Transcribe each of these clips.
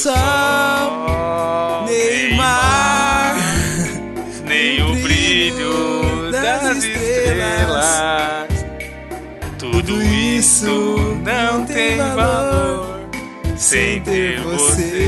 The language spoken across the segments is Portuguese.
o sol, Neymar, nem o brilho das estrelas. Tudo isso não tem valor sem ter você.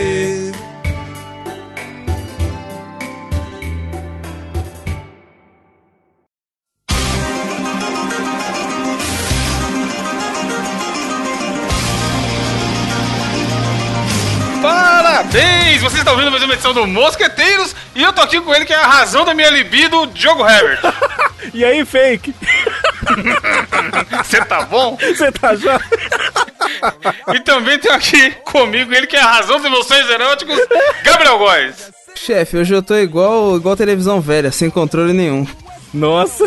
Parabéns! Você está ouvindo mais uma edição do Mosqueteiros e eu tô aqui com ele que é a razão da minha libido, Diogo Herbert. E aí, fake? Você tá bom? Você tá já? E também tenho aqui comigo ele que é a razão dos meus sonhos eróticos, Gabriel Góes. Chefe, hoje eu tô igual, igual televisão velha, sem controle nenhum. Nossa.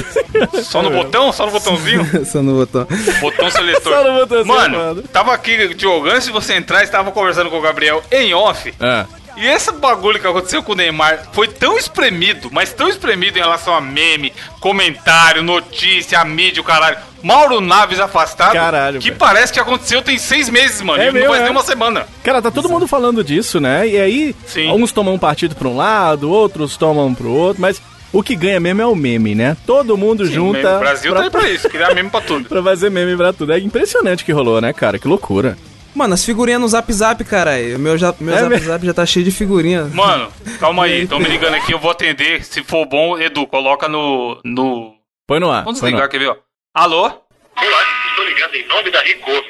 Só no botão? Só no botãozinho? Só no botão. Botão seletor. Só no botãozinho, Mano, mano. tava aqui, Diogo, antes de você entrar, estava conversando com o Gabriel em off. Ah. E esse bagulho que aconteceu com o Neymar foi tão espremido, mas tão espremido em relação a meme, comentário, notícia, a mídia, o caralho. Mauro Naves afastado, Caralho, que velho. parece que aconteceu tem seis meses, mano. É e não mesmo, faz é. nem uma semana. Cara, tá todo mundo falando disso, né? E aí, Sim. uns tomam um partido pra um lado, outros tomam pro outro, mas o que ganha mesmo é o meme, né? Todo mundo junta. Meme, o Brasil pra, tá aí pra isso, criar meme pra tudo. pra fazer meme pra tudo. É impressionante o que rolou, né, cara? Que loucura. Mano, as figurinhas no Zap Zap, caralho. Meu, já, meu É Zap mesmo? Zap já tá cheio de figurinha. Mano, calma aí, estão me ligando aqui, eu vou atender. Se for bom, Edu, coloca no. no... Põe no ar. Vamos põe no desligar, ar. quer ver, ó? Alô? Olá, estou ligando em nome da Ricoh.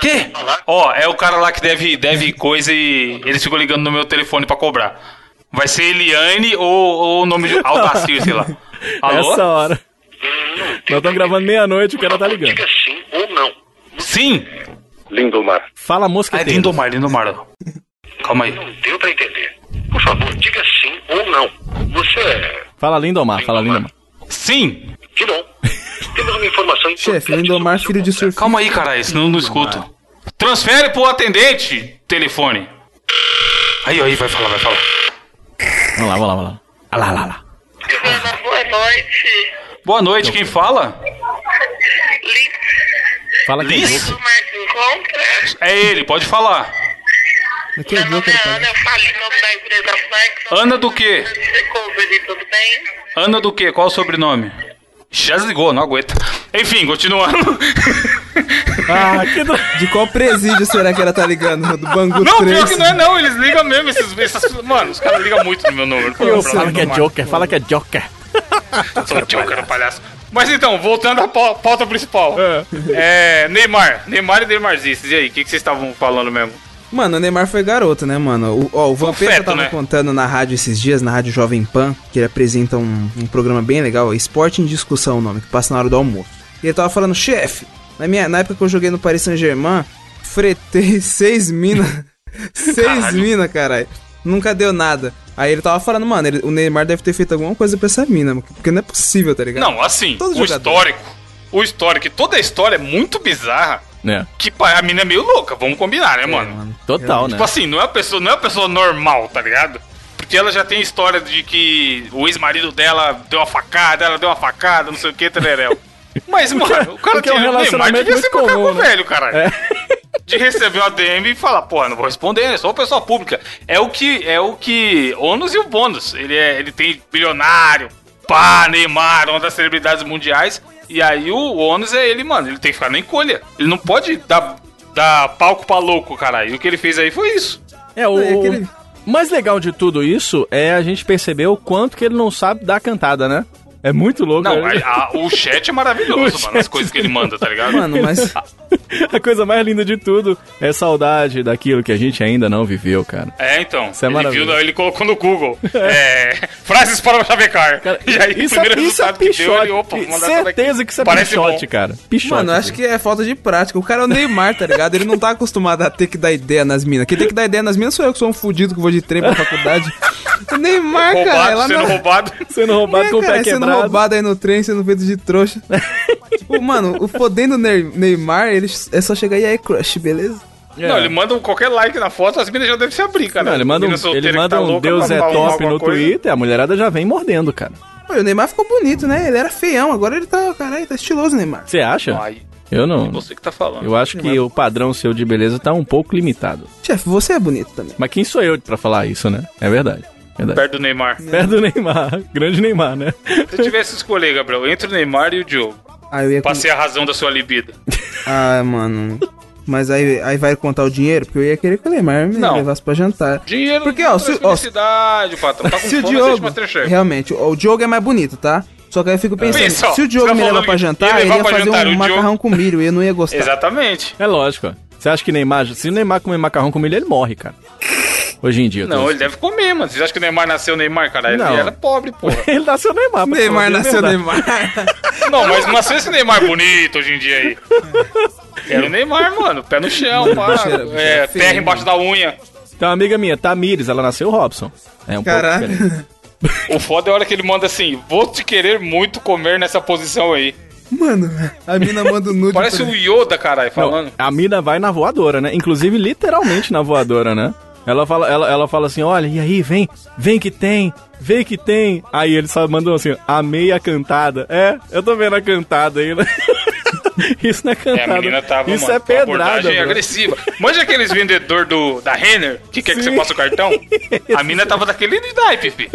Quê? Ó, é o cara lá que deve, deve coisa e eles ficam ligando no meu telefone pra cobrar. Vai ser Eliane ou, o nome de Aldacir, sei lá. Alô? Essa hora. Hum, Nós estamos gravando meia-noite, o cara tá ligando. Diga sim ou não. Sim! Lindomar. Fala Ah, é mosqueteiro. Lindomar, Lindomar. Calma aí. Não deu pra entender. Por favor, diga sim ou não. Você é... Fala Lindomar, fala Lindomar. Sim! Que bom. Temos uma informação importante Chefe, Lindomar, filho de surfista. Calma aí, caralho, senão eu não escuto. Transfere pro atendente, telefone. Aí, aí, vai falar, vai falar. Vamos lá, vamos lá, vamos lá. Ah lá, lá, lá. Boa noite. Boa noite, quem fala? Fala quem Liz? do Marco Encontra. É ele, pode falar. É Meu nome é. Ana, eu falo em nome da empresa Flex. Ana do quê? Recovery, tudo bem? Ana do quê? Qual o sobrenome? Já desligou, não aguenta. Enfim, continuando. Ah, que do... De qual presídio será que ela tá ligando? Do Bangu Não, 3? pior que não é não, eles ligam mesmo. Esses, essas, mano, os caras ligam muito no meu número. Fala Fala que é Joker, fala que é Joker. Sou Joker, palhaço. Mas então, voltando à pau- pauta principal. É, Neymar. Neymar e Neymarzices. E aí, o que, que vocês estavam falando mesmo? Mano, o Neymar foi garoto, né, mano? O, ó, o Vampeta tava né? contando na rádio esses dias, na rádio Jovem Pan, que ele apresenta um, um programa bem legal, Esporte em Discussão, o nome, que passa na hora do almoço. E ele tava falando, chefe, na, minha, na época que eu joguei no Paris Saint-Germain, fretei seis minas. seis Caralho. minas, caralho. Nunca deu nada. Aí ele tava falando, mano, ele- o Neymar deve ter feito alguma coisa pra essa mina, porque não é possível, tá ligado? Não, assim, Todo o jogador. histórico. O histórico, toda a história é muito bizarra. É, Que pá, a mina é meio louca, vamos combinar, né, mano? total, né? Tipo assim, não é uma pessoa, não é uma pessoa normal, tá ligado? Porque ela já tem história de que o ex-marido dela deu uma facada, ela deu uma facada, não sei o que, tereréu. Mas, mano, o cara é um o Neymar relacionamento ser muito comum, né? velho, caralho. É. De receber uma DM e falar, pô, não vou responder, né? Sou uma pessoa pública. É o que, é o que, ônus e o bônus. Ele, é, ele tem bilionário, pá, Neymar, uma das celebridades mundiais. E aí o ônus é ele, mano, ele tem que ficar na encolha. Ele não pode dar, dar palco pra louco, caralho. E o que ele fez aí foi isso. É, o, É, aquele- o mais legal de tudo isso é a gente perceber o quanto que ele não sabe dar cantada, né? É muito louco. Não, né? a- a- o chat é maravilhoso, O mano, as coisas que ele manda, tá ligado? Mano, mas. A coisa mais linda de tudo é saudade daquilo que a gente ainda não viveu, cara. É, então. Isso é ele, maravilhoso. viu, ele colocou no Google. É, frases para o Chavecar. Cara, e aí, isso, o primeiro é, isso é resultado que deu, pichote. ele, opa. Certeza que isso é Parece pichote, bom. cara. Pichote. Mano, eu acho que é falta de prática. O cara é o Neymar, tá ligado? Ele não tá acostumado a ter que dar ideia nas minas. Quem tem que dar ideia nas minas sou eu, que sou um fudido que vou de trem pra faculdade. O Neymar, cara, Roubado, é lá sendo na... roubado. Sendo roubado É, com o cara, pé sendo quebrado. Roubado aí no trem, sendo feito de trouxa. tipo, mano, o fodendo Ney- Neymar, ele é só chegar e aí, crush, beleza? É. Não, ele manda um qualquer like na foto, as minas já devem se abrir, cara. Não, ele manda um, ele manda tá um Deus é top no coisa. Twitter, a mulherada já vem mordendo, cara. Pô, o Neymar ficou bonito, né? Ele era feião, agora ele tá, caralho, tá estiloso, Neymar. Você acha? Ai. Eu não. Você que tá falando. Eu acho que o padrão seu de beleza tá um pouco limitado. Chefe, você é bonito também. Mas quem sou eu pra falar isso, né? É verdade. Verdade. Perto do Neymar. Perto do Neymar. Grande Neymar, né? Se eu tivesse que escolher, Gabriel, entre o Neymar e o Diogo. Ah, eu ia com... Pra ser a razão da sua libido. Ah, mano. Mas aí, aí vai contar o dinheiro? Porque eu ia querer que o Neymar me Não. levasse pra jantar. Dinheiro Porque, ó, não se- ó, felicidade, patrão. Tá com Se o fome, assiste Diogo. Realmente, o, o Diogo é mais bonito, tá? Só que aí eu fico pensando, Pensa, ó, se o Diogo tá me leva pra jantar, ele ia fazer jantar, um o macarrão Diogo- com milho, eu não ia gostar. Exatamente. É lógico. ó. Você acha que Neymar. Se o Neymar comer macarrão com milho, ele morre, cara. Hoje em dia. Não, ele deve comer, mano. Você acha que o Neymar nasceu Neymar, cara? Ele Não. era pobre, porra. Ele nasceu Neymar. Neymar a nasceu verdade. Neymar. Não, mas não nasceu esse Neymar bonito hoje em dia aí. Era o Neymar, mano. Pé no chão, pá. era- bicho É, feio, terra embaixo da unha. Uma amiga minha, Tamires, ela nasceu Robson. É um Caralho. pouco diferente. O foda é a hora que ele manda assim: Vou te querer muito comer nessa posição aí. Mano, a mina manda um nude. Parece pra- o Yoda, caralho, falando. Não, a mina vai na voadora, né? Inclusive, literalmente na voadora, né? Ela fala, ela, ela fala assim: olha, e aí, vem, vem que tem, vem que tem. Aí ele só mandou assim: amei a cantada. É, eu tô vendo a cantada aí, né? Isso não é É, cantada. a menina tava, Isso mano, é com uma pedrada. bro. agressiva. Manja aqueles vendedor do, da Renner que quer que você passe o cartão? A mina tava daquele naipe, fi.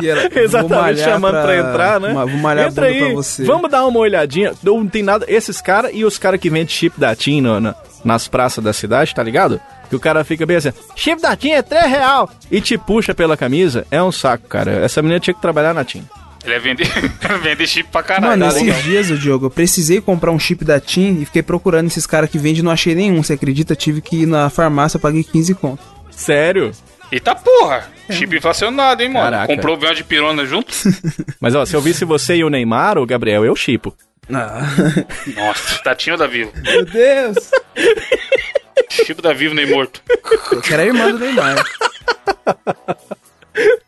E Exatamente, malhar chamando pra, entrar, né? Ma- Vou malhar Entra a bunda aí, pra você. vamos dar uma olhadinha. Não tem nada. Esses caras e os caras que vendem chip da TIM na- nas praças da cidade, tá ligado? Que o cara fica bem assim, chip da TIM é 3 real e te puxa pela camisa. É um saco, cara. Essa menina tinha que trabalhar na TIM. Ele é vender, vende chip pra caralho. Mano, tá esses dias, o Diogo, eu precisei comprar um chip da TIM e fiquei procurando esses caras que vendem e não achei nenhum. Você acredita? Tive que ir na farmácia, paguei 15 conto. Sério? Eita porra! Chip inflacionado, hein, mano? Caraca. Comprou o véu de pirona junto? Mas ó, se eu visse você e o Neymar, o Gabriel, eu chipo. Ah, Nossa, Tatinho da Vivo. meu Deus. Chip da Vivo nem morto. Eu quero a irmã do Neymar.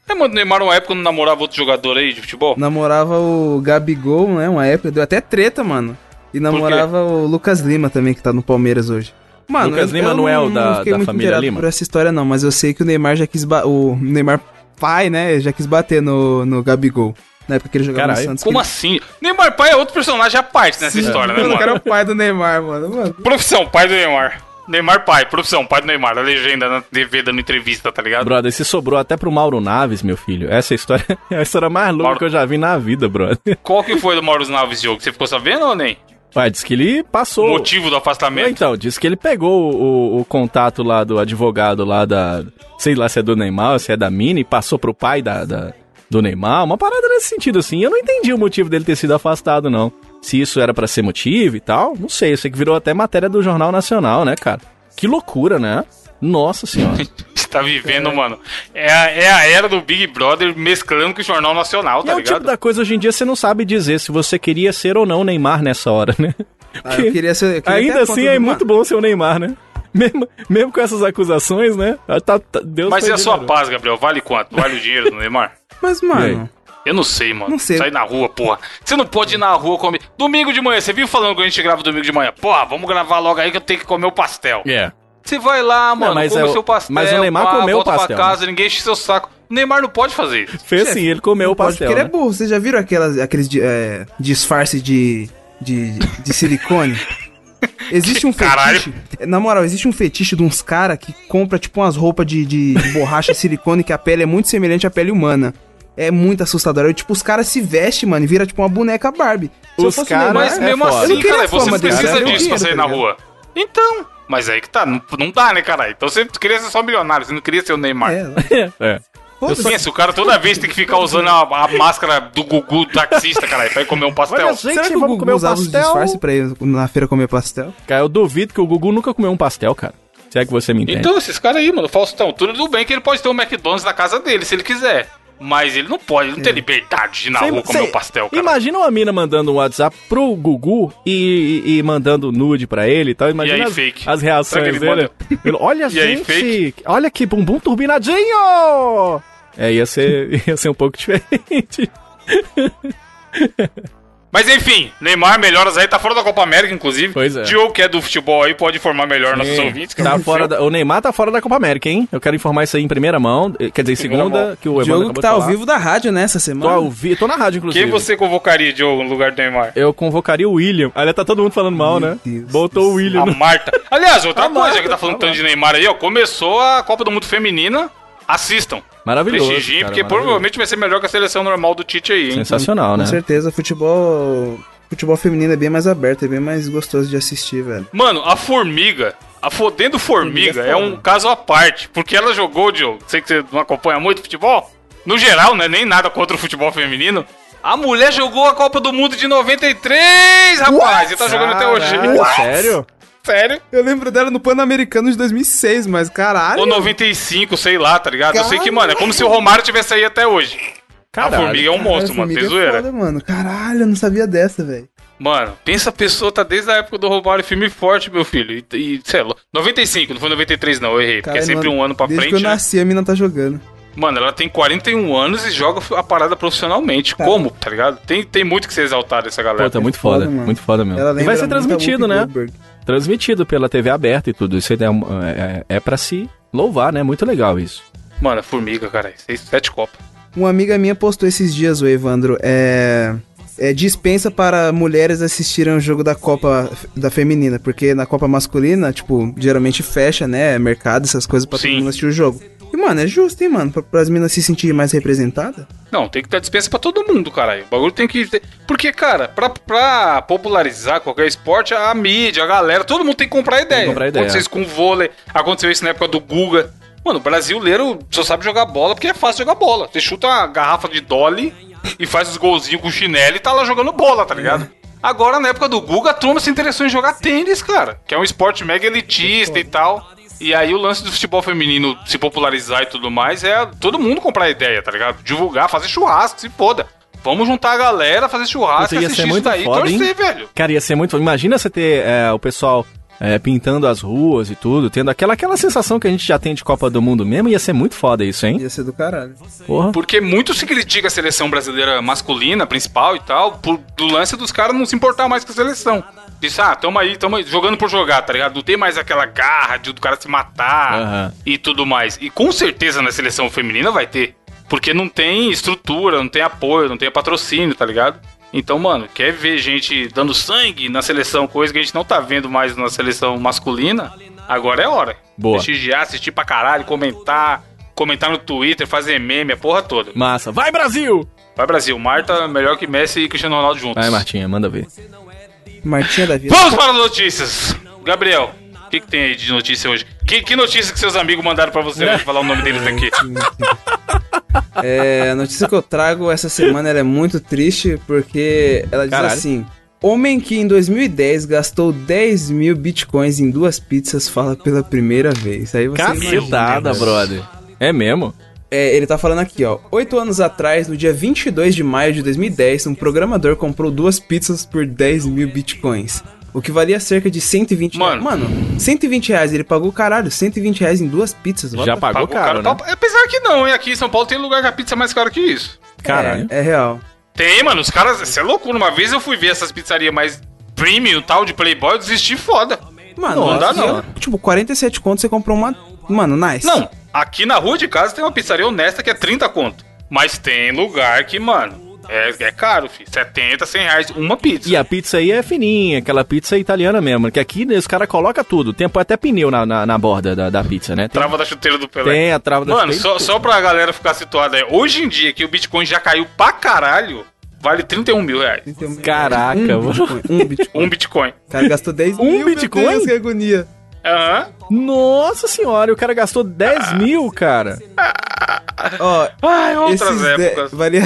É, mano, o Neymar, uma época, não namorava outro jogador aí de futebol? Namorava o Gabigol, né? Uma época, deu até treta, mano. E namorava o Lucas Lima também, que tá no Palmeiras hoje. Mano, Lucas Lima não é o da- fiquei da muito família Lima? por essa história, não, mas eu sei que o Neymar já quis. O Neymar pai, né? Já quis bater no, no Gabigol. Na época que ele jogava Caralho, no Santos. Como que assim? Neymar pai é outro personagem à parte nessa história, né, ele... mano? O cara é o pai do Neymar, mano. mano. Profissão, pai do Neymar. Neymar pai, profissão, pai do Neymar. A legenda na TV dando entrevista, tá ligado? Brother, se sobrou até pro Mauro Naves, meu filho. Essa história é a história mais louca Mauro- que eu já vi na vida, brother. Qual que foi do Mauro Naves jogo? Você ficou sabendo ou nem? Ué, diz que ele O passou. motivo do afastamento? Então, disse que ele pegou o, o contato lá do advogado lá da. Sei lá se é do Neymar, se é da Mini, passou pro pai da, da- do Neymar. Uma parada nesse sentido, assim. Eu não entendi o motivo dele ter sido afastado, não. Se isso era pra ser motivo e tal, não sei. Eu sei que virou até matéria do Jornal Nacional, né, cara? Que loucura, né? Nossa senhora. Você tá vivendo, mano. É a, é a era do Big Brother mesclando com o Jornal Nacional, E tá é o ligado? tipo da coisa hoje em dia você não sabe dizer se você queria ser ou não o Neymar nessa hora, né? Ah, eu queria ser. eu queria Ainda assim é muito bom ser o Neymar, né? Mesmo, mesmo com essas acusações, né? Tá, tá- Deus Mas e a sua paz, Gabriel? Vale quanto? Vale o dinheiro do Neymar? Mas, mano. Eu não sei, mano. Não sei. Sair na rua, porra. Você não pode ir na rua comer. Domingo de manhã, você viu falando que a gente grava domingo de manhã? Porra, vamos gravar logo aí que eu tenho que comer o pastel. É. Você vai lá, mano, mas come é o o- seu pastel. mas o Neymar pá, comeu o pastel, pra casa, ninguém enche seu saco. O Neymar não pode fazer isso. Fez sim, ele comeu o Pode pastel. porque ele é né? burro. Vocês já viram aquelas, aqueles é, disfarce de, de, de silicone? Existe um Caralho. fetiche. Na moral, existe um fetiche de uns caras que compra tipo umas roupas de, de, de borracha silicone que a pele é muito semelhante à pele humana. É muito assustador. Aí, tipo, os caras se vestem, mano, e vira tipo uma boneca Barbie. Se eu Os cara- Neymar- Mas é mesmo foda. Eu assim, cara, você não precisa eu disso pra sair na tá rua. Então, mas aí que tá, não, não dá, né, caralho? Então você queria ser só milionário, você não queria ser o Neymar. É, É. foda-se. Pensa, o cara toda vez tem que ficar usando a, a máscara do Gugu taxista, caralho, pra ir comer um pastel. Olha, gente, Será que o Gugu comer um usava os pastel? disfarces pra ir na feira comer pastel? Cara, eu duvido que o Gugu nunca comeu um pastel, cara. Se é que você me entende. Então, esses caras aí, mano, Faustão, tudo bem que ele pode ter um McDonald's na casa dele, se ele quiser. Mas ele não pode, ele não tem liberdade de ir na Cê- rua comer cê- um pastel, cara. Imagina uma mina mandando um WhatsApp pro Gugu e, e- e mandando nude pra ele e tal. Imagina E aí, as, fake? as reações dele. Ele, olha, E aí, gente, fake? olha que bumbum turbinadinho! É, ia ser, ia ser um pouco diferente. Mas enfim, Neymar, melhoras aí, tá fora da Copa América, inclusive. Pois é. Diogo, que é do futebol aí, pode informar melhor nossos ouvintes. que Tá fora da- o Neymar tá fora da Copa América, hein? Eu quero informar isso aí em primeira mão. eh, Quer dizer, em segunda, mão. que o Evandro Diogo que tá ao vivo da rádio nessa Tô, semana. ao vi... tô na rádio, inclusive. Quem você convocaria, Diogo, no lugar do Neymar? Eu convocaria o William. Aliás, tá todo mundo falando mal, né? Deus Botou o William. A no- Marta. Aliás, outra A coisa Marta, que tá falando a tanto de Neymar aí, ó. Começou a Copa do Mundo Feminina. Assistam. Maravilhoso. Prestigiem, cara, porque maravilhoso. provavelmente vai ser melhor que a seleção normal do Tite aí, hein? Sensacional, né? Com certeza, futebol. Futebol feminino é bem mais aberto, é bem mais gostoso de assistir, velho. Mano, a Formiga, a Fodendo Formiga Formiga é é um caso à parte, porque ela jogou, Diogo, sei que você não acompanha muito futebol, no geral, né, nem nada contra o futebol feminino, a mulher jogou a Copa do Mundo de 93, rapaz, e tá jogando até hoje. Caraca, Sério? Sério? Eu lembro dela no Pan-Americano de 2006, mas caralho. Ou 95, sei lá, tá ligado? Eu sei que, Caralho. mano, é como se o Romário tivesse aí até hoje. Caralho. a Formiga é um Caralho, monstro, mano, tem é zoeira. foda, mano. Caralho, eu não sabia dessa, velho. Mano, pensa a pessoa tá desde a época do Romário firme e forte, meu filho. E, e sei lá, 95, não foi 93 não, eu errei, porque é Caralho, sempre mano, um ano pra Desde frente, que eu né? nasci, a mina tá jogando. Mano, ela tem 41 anos e joga a parada profissionalmente. Como, tá ligado? Tem, tem muito que ser exaltado essa galera. Pô, tá muito foda, foda, mano. muito foda mesmo. Ela E vai ser transmitido, né? Goldberg. Transmitido pela TV aberta e tudo. Isso aí é, é, é pra se louvar, né? Muito legal isso. Mano, formiga, cara. Seis, sete copas. Uma amiga minha postou esses dias, o Evandro, é... é dispensa para mulheres assistirem o jogo da Copa da Feminina, porque na Copa Masculina, tipo, geralmente fecha, né, mercado, essas coisas pra Sim. todo mundo assistir o jogo. E, mano, é justo, hein, mano, pra, pras minas se sentirem mais representadas. Não, tem que dar dispensa pra todo mundo, caralho. O bagulho tem que ter... Porque, cara, pra, pra popularizar qualquer esporte, a mídia, a galera, todo mundo tem que comprar ideia. comprar ideia. Aconteceu isso com o vôlei, aconteceu isso na época do Guga. Mano, o brasileiro só sabe jogar bola porque é fácil jogar bola. Você chuta uma garrafa de Dolly e faz os golzinhos com chinelo e tá lá jogando bola, tá ligado? Agora, na época do Guga, a turma se interessou em jogar tênis, cara. Que é um esporte mega elitista e tal. E aí o lance do futebol feminino se popularizar e tudo mais é todo mundo comprar ideia, tá ligado? Divulgar, fazer churrasco, se foda. Vamos juntar a galera, fazer churrasco, Puta, ia assistir ser isso muito daí e foda, torcer, velho. Cara, ia ser muito foda. Imagina você ter é, o pessoal é, pintando as ruas e tudo, tendo aquela, aquela sensação que a gente já tem de Copa do Mundo mesmo. Ia ser muito foda isso, hein? Ia ser do caralho. Porra. Porque muito se critica a seleção brasileira masculina, principal e tal, por, do lance dos caras não se importar mais com a seleção. Diz, ah, tamo aí, tamo aí, jogando por jogar, tá ligado? Não tem mais aquela garra de do cara se matar Aham. e tudo mais. E com certeza na seleção feminina vai ter. Porque não tem estrutura, não tem apoio, não tem patrocínio, tá ligado? Então, mano, quer ver gente dando sangue na seleção, coisa que a gente não tá vendo mais na seleção masculina? Agora é hora. Boa. Prestigiar, assistir pra caralho, comentar, comentar no Twitter, fazer meme, a porra toda. Massa. Vai, Brasil! Vai Brasil, Marta melhor que Messi e Cristiano Ronaldo juntos. Vai, Martinha, manda ver. Martinha da vida. Vamos para as notícias. Gabriel, que, que tem aí de notícia hoje? Que, que notícia que seus amigos mandaram pra você? Eu falar o nome deles aqui. É, a notícia que eu trago essa semana ela é muito triste porque ela diz Caralho. assim: Homem que em 2010 gastou 10 mil bitcoins em duas pizzas fala pela primeira vez. Aí você Cacetada, imagina, velho. brother. É mesmo? É, ele tá falando aqui, ó. Oito anos atrás, no dia 22 de maio de 2010, um programador comprou duas pizzas por 10 mil bitcoins. O que valia cerca de 120 Mano. reais. Mano, 120 reais. Ele pagou, caralho, 120 reais em duas pizzas. Já pagou Pagou caro, né? caro, tá- Apesar que não, hein? Aqui em São Paulo tem lugar que a pizza é mais cara que isso. Caralho. É, é real. Tem, mano, os caras. Isso é loucura. Uma vez eu fui ver essas pizzarias mais premium tal de Playboy, eu desisti foda. Mano, Não dá, aqui, não. ó, Tipo, 47 conto você comprou uma. Mano, nice. Não, aqui na rua de casa tem uma pizzaria honesta que é 30 conto. Mas tem lugar que, mano, é, é caro, filho. 70, 100 reais uma pizza. E a pizza aí é fininha, aquela pizza italiana mesmo. Que aqui né, os caras colocam tudo. Tem até pneu na, na, na borda da, da pizza, né? Tem, Trava da chuteira do Pelé. tem a trava da Mano, chuteira. só, só pra galera ficar situada aí. Hoje em dia, que o Bitcoin já caiu pra caralho, vale 31 mil reais. 31 Caraca, um mano. Bitcoin, um Bitcoin. Um Bitcoin. O cara gastou 10 Um mil, meu Bitcoin? Deus, que agonia. Aham. Nossa senhora, o cara gastou 10 mil, cara. Ó, Ai, outras épocas. de... valia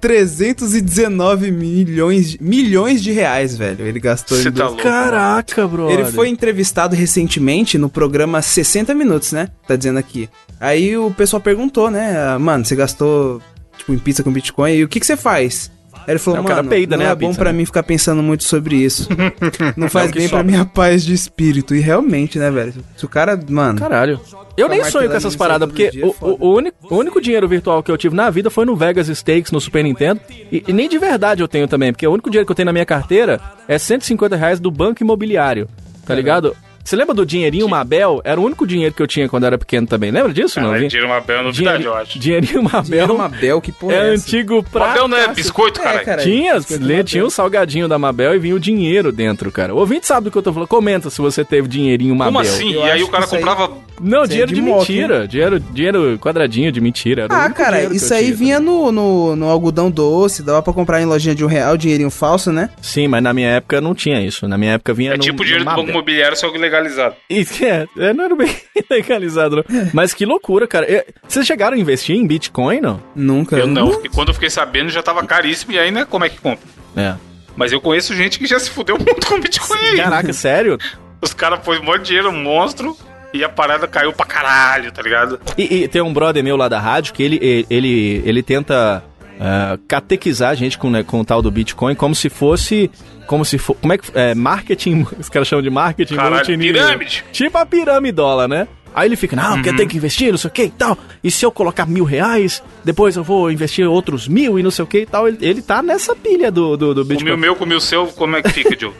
319 milhões, de- milhões de reais, velho. Ele gastou Cê em tá louco. Caraca, bro. Ele foi entrevistado recentemente no programa 60 Minutos, né? Tá dizendo aqui. Aí o pessoal perguntou, né? ah, Mano, você gastou, tipo, em pizza com Bitcoin, e o que que você faz? Aí ele falou, É, mano, peida, não né, é bom pizza, pra né? mim ficar pensando muito sobre isso. não faz que bem pra sobra. minha paz de espírito. E realmente, né, velho? Se o cara, mano... Caralho. Eu Fica nem sonho com essas paradas, porque dia, é o, o, o único, o único dinheiro virtual que eu tive na vida foi no Vegas Stakes, no Super Nintendo. E, e nem de verdade eu tenho também, porque o único dinheiro que eu tenho na minha carteira é 150 reais do banco imobiliário. Tá ligado? Você lembra do dinheirinho Mabel? Era o único dinheiro que eu tinha quando eu era pequeno também. Lembra disso, não? Caralho, Vi? dinheiro uma bela novidade, Dinheiro- eu acho. Dinheirinho Mabel. Dinheiro Mabel, que porra é é essa? antigo pra. Mabel não é biscoito, É, caralho. cara. Tinha, Biscoito Mabel. tinha o salgadinho da Mabel e vinha o dinheiro dentro, cara. O ouvinte sabe do que eu tô falando. Comenta se você teve dinheirinho Mabel. Como assim? Eu E aí o cara isso aí- comprava. Não, aí dinheiro é de, de moto, mentira. Dinheiro, dinheiro quadradinho de mentira. Era Ah, cara, isso aí tinha vinha no, no, no algodão doce, dava pra comprar em lojinha de um real, dinheirinho falso, né? Sim, mas na minha época não tinha isso. Na minha época vinha É no, tipo dinheiro do Mabel. banco imobiliário, só que legalizado. Isso, é, é, não era bem legalizado, não. Mas que loucura, cara. É, Vocês chegaram a investir em Bitcoin, não? Nunca. Eu não. E quando eu fiquei sabendo já tava caríssimo. E aí, né? Como é que compra? É. Mas eu conheço gente que já se fudeu muito com Bitcoin aí. Caraca, sério? Os caras pôs um monte de dinheiro, um monstro. E a parada caiu pra caralho, tá ligado? E, e tem um brother meu lá da rádio que ele, ele, ele, ele tenta ah, catequizar a gente com, né, com o tal do Bitcoin como se fosse. Como se fosse. Como é que. É, marketing. Os caras chamam de marketing Caralho, multinível. pirâmide. Tipo a piramidola, né? Aí ele fica, não, porque eu tenho que investir, não sei o que e tal. E se eu colocar mil reais, depois eu vou investir outros mil e não sei o que e tal. Ele, ele tá nessa pilha do, do, do Comi Bitcoin. o meu, comi o seu, como é que fica, de-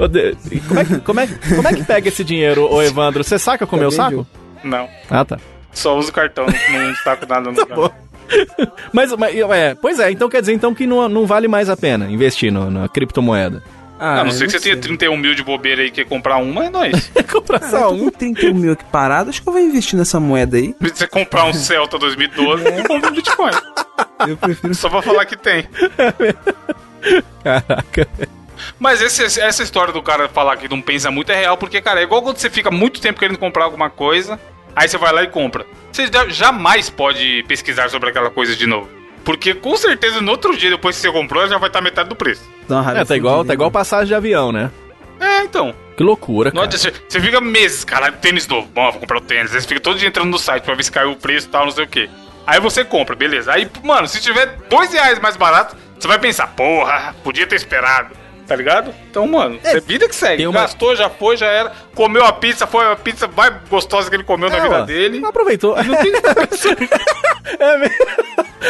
Como é, que, como, é, que- como é que pega esse dinheiro, ô Evandro? Você saca com o meu Também, saco? Não. Ah, tá. Só uso cartão, não, saco nada no bom. Mas, mas, é, pois é, então quer dizer então que não, não vale mais a pena investir no, na criptomoeda. A não ser que você tenha 31 mil de bobeira aí e quer comprar uma, é nóis. Comprar Ah, só um. com 31 mil aqui parado, acho que eu vou investir nessa moeda aí. Se você comprar um Celta 2012, você compra um Bitcoin. Eu prefiro... Só pra falar que tem. Caraca. Mas esse- essa história do cara falar que não pensa muito é real, porque, cara, é igual quando você fica muito tempo querendo comprar alguma coisa, aí você vai lá e compra. Você jamais pode pesquisar sobre aquela coisa de novo. Porque com certeza no outro dia, depois que você comprou, já vai estar metade do preço. Dá uma raiva É, tá igual, tá igual né? passagem de avião, né? É, então. Que loucura, cara. você, você fica meses, caralho, tênis novo. Bom, vou comprar o tênis. Aí você fica todo dia entrando no site pra ver se caiu o preço e tal, não sei o quê. Aí você compra, beleza. Aí, mano, se tiver dois reais mais barato, você vai pensar, porra, podia ter esperado. Tá ligado? Então, mano, é, vida que segue. uma- Gastou, já foi, já era. Comeu a pizza, foi a pizza mais gostosa que ele comeu na É, vida ó, dele. Aproveitou. Não tem... é mesmo.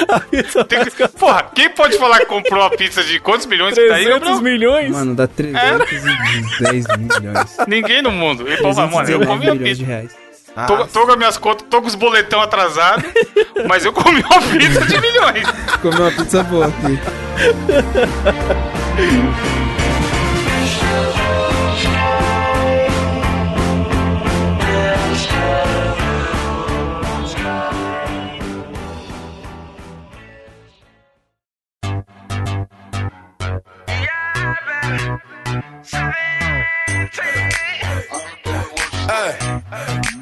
A pizza tem que- Porra, quem pode falar que comprou uma pizza de quantos milhões que tá aí, 300 Gabriel? milhões. Mano, dá 310 milhões. Ninguém no mundo. Ele falou, mano, eu 319 comi a milhões pizza. de reais. Tô, Ah, tô com as minhas contas, tô com os boletão atrasados, mas eu comi uma pizza de milhões. comeu uma pizza boa aqui. Hey.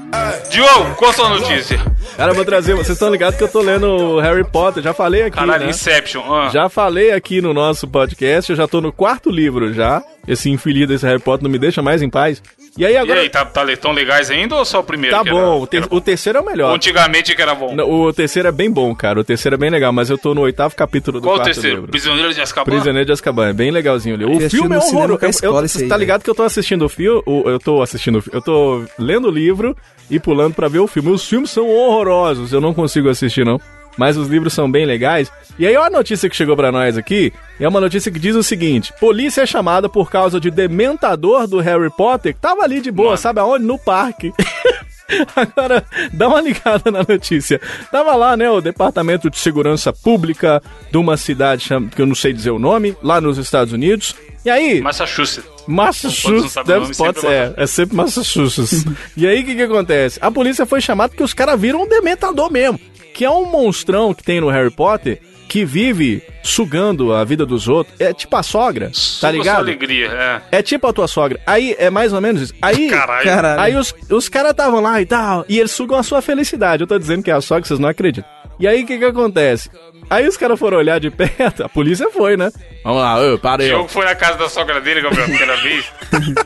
Diogo, qual a sua notícia? Cara, eu vou trazer. Vocês estão ligados que eu tô lendo o Harry Potter. Já falei aqui. Caralho, né? Inception. ah. Já falei aqui no nosso podcast. Eu já tô no quarto livro já. Esse infeliz desse Harry Potter não me deixa mais em paz. E aí E agora. aí, tá, tá tão legais ainda ou só o primeiro? tá que bom. Era, o, ter- era o terceiro é o melhor. Antigamente que era bom. Não, O terceiro é bem bom, cara. O terceiro é bem legal, mas eu tô no oitavo capítulo do Qual o quarto terceiro? livro. Prisioneiro de Azkaban? Prisioneiro de Azkaban, é bem legalzinho ali. O filme é horroroso. aí, tá ligado que eu tô assistindo o filme, eu tô assistindo, o eu tô lendo o livro e pulando pra ver o filme. Os filmes são horrorosos, eu não consigo assistir não. Mas os livros são bem legais. E aí, olha a notícia que chegou pra nós aqui. É uma notícia que diz o seguinte: Polícia é chamada por causa de dementador do Harry Potter que tava ali de boa, sabe aonde? No parque. Agora, dá uma ligada na notícia. Tava lá, né, o Departamento de Segurança Pública de uma cidade que eu não sei dizer o nome, lá nos Estados Unidos. E aí, Massachusetts. Massachusetts, deve, pode é, é sempre Massachusetts. e aí, o que que acontece? A polícia foi chamada porque os caras viram um dementador mesmo, que é um monstrão que tem no Harry Potter, que vive sugando a vida dos outros. É tipo a sogra, Suga tá sua ligado? alegria, é. É tipo a tua sogra. Aí, é mais ou menos isso. Aí... Caralho. Caralho. Aí os, os caras estavam lá e tal, e eles sugam a sua felicidade. Eu tô dizendo que é a sogra, vocês não acreditam. E aí o que que acontece? Aí os caras foram olhar de perto, a polícia foi, né? Vamos lá, ô, para O aí, ó. Diogo foi na casa da sogra dele, Gabriel, a primeira vez.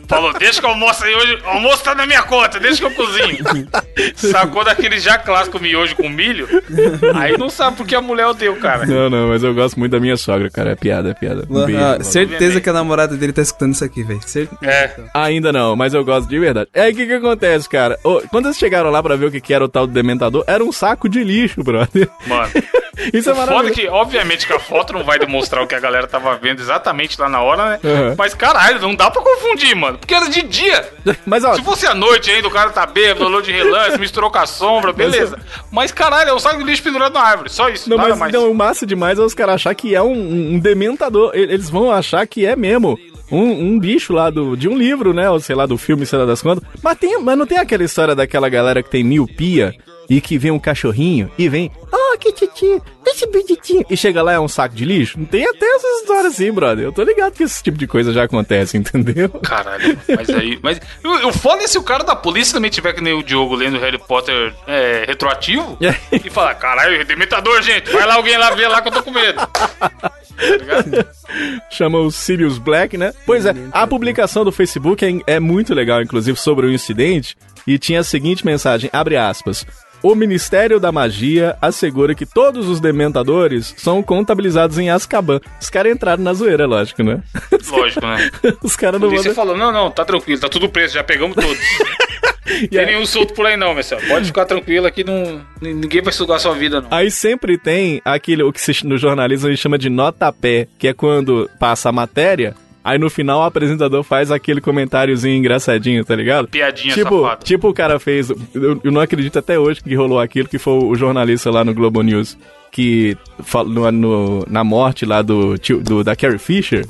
Falou, deixa que eu almoço aí hoje. O almoço tá na minha conta, deixa que eu cozinho. Sacou daquele já clássico miojo com milho. Aí não sabe porque a mulher odeia o cara. Não, não, mas eu gosto muito da minha sogra, cara. É piada, é piada. Um beijo. Ah, certeza que a namorada dele tá escutando isso aqui, velho. É. Ainda não, mas eu gosto de verdade. É aí o que que acontece, cara? Ô, quando eles chegaram lá pra ver o que que era o tal do dementador, era um saco de lixo, brother. Mano. Isso é Foda maravilhoso. que, obviamente, que a foto não vai demonstrar o que a galera tava vendo exatamente lá na hora, né? Uhum. Mas caralho, não dá pra confundir, mano. Porque era de dia. Mas ó, Se fosse à noite ainda, o cara tá bêbado, olhou de relance, misturou com a sombra, beleza. Mas caralho, é um saco de lixo pendurado na árvore. Só isso, não, nada mas mais. não, o massa demais é os caras achar que é um, um dementador. Eles vão achar que é mesmo. Um, um bicho lá do, de um livro, né? Ou sei lá, do filme, sei lá das contas. Mas, tem, mas não tem aquela história daquela galera que tem miopia e que vê um cachorrinho e vem. Oh, que titi, esse bonitinho. E chega lá é um saco de lixo? Não tem até essas histórias assim, brother. Eu tô ligado que esse tipo de coisa já acontece, entendeu? Caralho, mas aí. Mas o, o foda é se o cara da polícia também tiver que nem o Diogo lendo Harry Potter é, retroativo É. e falar: caralho, dementador, gente, vai lá alguém lá ver lá que eu tô com medo. Tá chama o Sirius Black, né? Pois é, a publicação do Facebook é, é muito legal, inclusive, sobre o incidente, e tinha a seguinte mensagem, abre aspas, o Ministério da Magia assegura que todos os dementadores são contabilizados em Azkaban. Os caras entraram na zoeira, lógico, né? Lógico, né? Os caras não vão... falou: não, não, tá tranquilo, tá tudo preso, já pegamos todos. E Tem nenhum solto por aí não, meu senhor. Pode ficar tranquilo aqui, não, ninguém vai sugar sua vida, não. Aí sempre tem aquele, o que se- no jornalismo a gente chama de nota-pé, que é quando passa a matéria, aí no final o apresentador faz aquele comentáriozinho engraçadinho, tá ligado? Piadinha tipo, safada. tipo o cara fez, eu, eu não acredito até hoje que rolou aquilo, que foi o jornalista lá no Globo News, que falou no, na morte lá do, do da Carrie Fisher,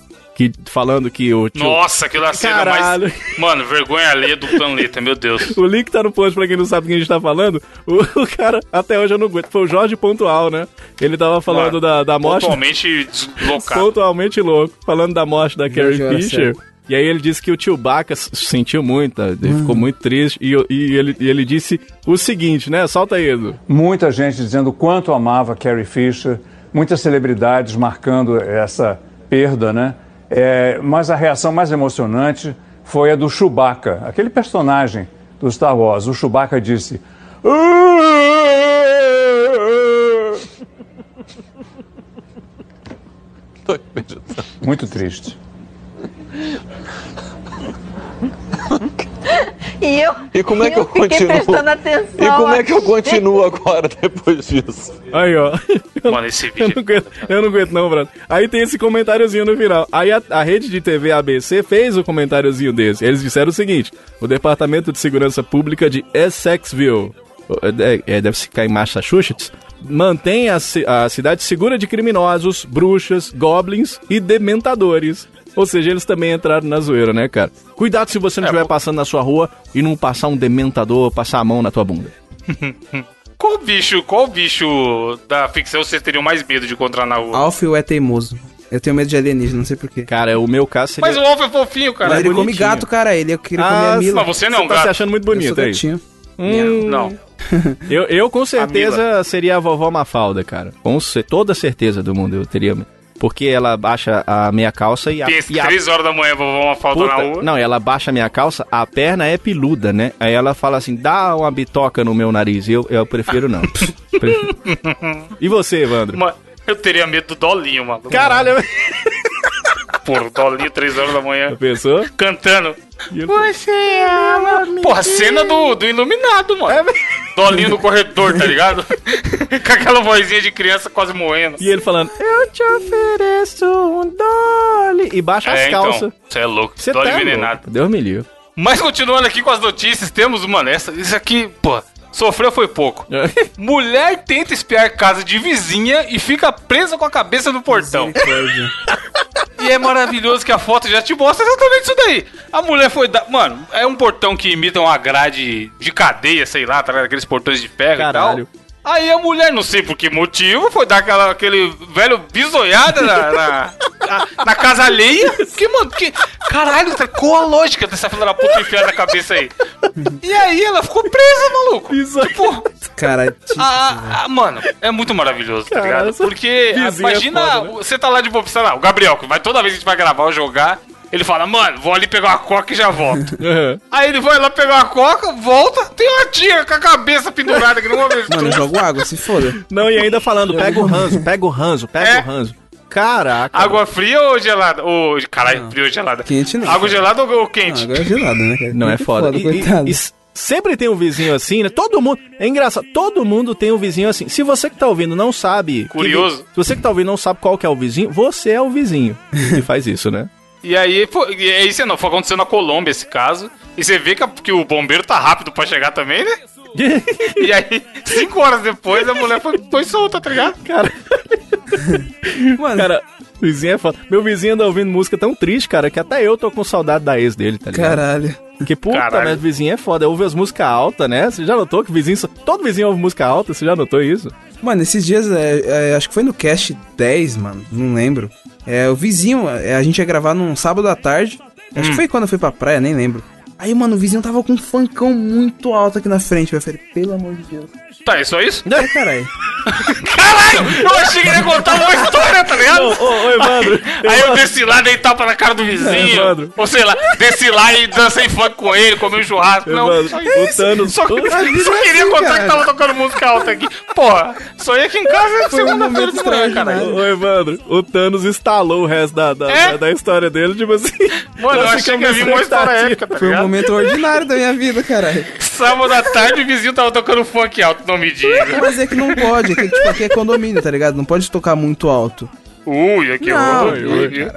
que falando que o tio... Nossa, aquilo é a cena Caralho. mais. Mano, vergonha alheia do planeta, meu Deus. O link tá no post pra quem não sabe quem a gente tá falando. O, o cara, até hoje eu não aguento. Foi o Jorge Pontual, né? Ele tava falando Mano, da, da morte. Totalmente deslocado. Totalmente louco. Falando da morte da Carrie Fisher. E aí ele disse que o tio Baca sentiu muito, tá? ele ficou muito triste. E, e ele, e ele disse o seguinte, né? Solta aí, Edu. Muita gente dizendo o quanto amava Carrie Fisher, muitas celebridades marcando essa perda, né? É, mas a reação mais emocionante foi a do Chewbacca, aquele personagem do Star Wars. O Chewbacca disse. Muito triste. E eu, E como é que eu, fiquei continuo? prestando atenção. E como é que eu continuo agora depois disso? Aí, ó. Mano, esse Eu não, vídeo. aguento, eu não aguento, não, brother. Aí tem esse comentáriozinho no final. Aí a, a rede de TV ABC fez o comentáriozinho desse. Eles disseram o seguinte: o Departamento de Segurança Pública de Essexville, é, é, deve ficar em Massachusetts, mantém a, a cidade segura de criminosos, bruxas, goblins e dementadores. Ou seja, eles também entraram na zoeira, né, cara? Cuidado se você não É, estiver pô. passando na sua rua e não passar um dementador, passar a mão na tua bunda. Qual bicho, qual bicho da ficção vocês teriam mais medo de encontrar na rua? Alfio é teimoso. Eu tenho medo de alienígena, não sei porquê. Cara, o meu caso seria. Mas o Wolf é fofinho, cara. Mas ele come bonitinho. gato, cara. Ele queria Ah, comer a Mila. Mas você não é um tá se gato. achando muito Eu sou bonito aí. gatinho. Hum, Não. Eu, eu com certeza seria a vovó Mafalda, cara. Com ce- toda certeza do mundo eu teria. Porque ela baixa a minha calça e a, Pensa, e a 3 horas da manhã, vovó uma falta puta- na rua. Não, ela baixa a minha calça, a perna é peluda, né? Aí ela fala assim: dá uma bitoca no meu nariz. Eu, eu prefiro não. Prefiro. E você, Evandro? Mano, eu teria medo do Dolinho, mano. Caralho, Porra, Dolinho, 3 horas da manhã, pensou? cantando. Você ama Porra, cena do, do Iluminado, mano. É, Dolinho no corredor, tá ligado? Com aquela vozinha de criança quase morrendo. E ele falando: Eu te ofereço um dolly. E baixa as É, calças. então. Você é louco. Você Dolly tá envenenado. louco. Deus me livre. Mas continuando aqui com as notícias, temos, mano, essa, isso aqui, pô, sofreu foi pouco. Mulher tenta espiar casa de vizinha e fica presa com a cabeça no portão. É maravilhoso que a foto já te mostra exatamente isso daí. A mulher foi dar. Mano, é um portão que imita uma grade de cadeia, sei lá, tá ligado? Aqueles portões de ferro Caralho. e tal. Aí a mulher, não sei por que motivo, foi dar aquela, aquele velho bisoiada na, na, na- na casa alheia. Que, mano, que. Caralho, tá- qual a lógica dessa filha da puta enfiada na cabeça aí? E aí ela ficou presa, maluco. Isso aí. Tipo, Cara, tipo, Ah, ah, mano, é muito maravilhoso, tá Caralho, ligado? essa Porque, é imagina, foda, né? você tá lá de boa, sei lá, o Gabriel, que vai toda vez que a gente vai gravar ou jogar, ele fala, mano, vou ali pegar uma coca e já volto. Aham. Aí ele vai lá pegar uma coca, volta, tem uma tia com a cabeça pendurada aqui numa vez. mano, eu jogo água, se foda. Não, e ainda falando, pega o ranzo, pega o ranzo, pega É. o ranzo. Caraca. Água fria ou gelada? Ou, caralho, fria ou gelada? Quente não. Água gelada ou, Ah, quente? agora é gelado, né, cara? Não é Muito foda. E- e- e sempre tem um vizinho assim, né? Todo mundo. É engraçado, todo mundo tem um vizinho assim. Se você que tá ouvindo não sabe. que Curioso. vi- se você que tá ouvindo não sabe qual que é o vizinho, você é o vizinho que faz isso, né? E aí, pô, e é isso não, foi acontecendo na Colômbia esse caso. E você vê que, que o bombeiro tá rápido pra chegar também, né? E aí, cinco horas depois, a mulher foi, foi solta, tá ligado? Cara, Mano, cara, vizinho é foda. Meu vizinho anda ouvindo música tão triste, cara, que até eu tô com saudade da ex dele, tá ligado? caralho. Porque puta, Caralho. mas vizinho é foda. Ouve as músicas altas, né? Você já notou que vizinho. só- Todo vizinho ouve música alta, você já notou isso? Mano, esses dias, é, é, acho que foi no cast 10, mano, não lembro. É, o vizinho, é, a gente ia gravar num sábado à tarde. Acho Hum. que foi quando eu fui pra praia, nem lembro. Aí, mano, o vizinho tava com um funkão muito alto aqui na frente. Eu falei, pelo amor de Deus. Tá, é só isso? É, caralho. Caralho! Eu achei que ele ia contar uma ligado? Ô, ô, ô, Evandro. Aí eu desci lá, dei tapa na cara do vizinho. Evandro. ou sei lá, desci lá e dancei funk com ele, comi um churrasco. Não, Evandro, só o. Thanos- Só, o- só queria contar que tava tocando música alta aqui. Porra, só ia aqui em casa um segunda-feira momento de manhã, extraordinário. cara. Ô, Evandro, o Thanos instalou o resto da, da, É? da, da história dele, tipo assim. Mano, eu achei que ia vir uma história épica, tá Foi um ligado? momento ordinário da minha vida, caralho. Sábado à tarde o vizinho tava tocando funk alto, não me diga. Mas é que não pode, é que, tipo, aqui é condomínio, tá ligado? Não pode tocar muito alto. Ui, aqui Não, ui, ui, ui.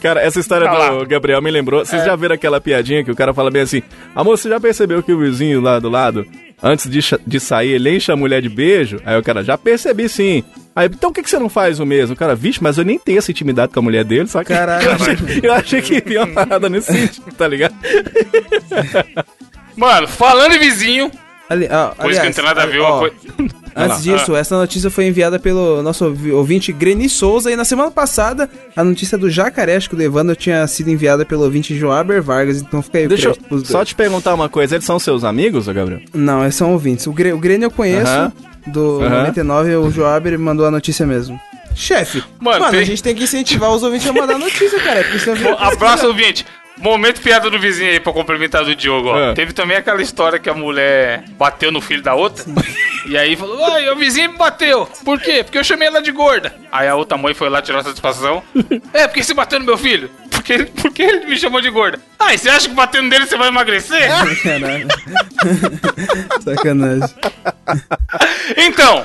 Cara, essa história Tá lá. do Gabriel me lembrou. Vocês É. já viram aquela piadinha que o cara fala bem assim: Amor, você já percebeu que o vizinho lá do lado, antes de, de sair, ele enche a mulher de beijo? Aí o cara, já percebi sim. Aí, então por que, que você não faz o mesmo? O cara, vixe, mas eu nem tenho essa intimidade com a mulher dele, só que. Caralho. Eu achei, eu achei que ia uma parada nesse sentido, tá ligado? Mano, falando em vizinho, Ali, ó, coisa que não tem nada a ver, ó, uma coisa. Antes disso, essa notícia foi enviada pelo nosso ouvi- ouvinte Greni Souza e na semana passada a notícia do jacaré, acho que o do Evandro tinha sido enviada pelo ouvinte Joaber Vargas, então fica aí Deixa eu crédito pros só te perguntar uma coisa: eles são seus amigos, Gabriel? Não, esses são ouvintes. O, Gre o Greni eu conheço, Aham. do Aham. 99, o Joaber mandou a notícia mesmo. Chefe, Mano, mano, tem- a gente tem que incentivar os ouvintes a mandar notícia, cara. Porque senão vira Bom, abraço, ouvinte. Momento piada do vizinho aí pra complementar do Diogo, ó. É. Teve também aquela história que a mulher bateu no filho da outra. E aí falou: Ai, o vizinho me bateu. Por quê? Porque eu chamei ela de gorda. Aí a outra mãe foi lá tirar satisfação. É, porque você bateu no meu filho? Porque ele, porque ele me chamou de gorda. Ah, e você acha que batendo nele você vai emagrecer? Caralho. Sacanagem. então,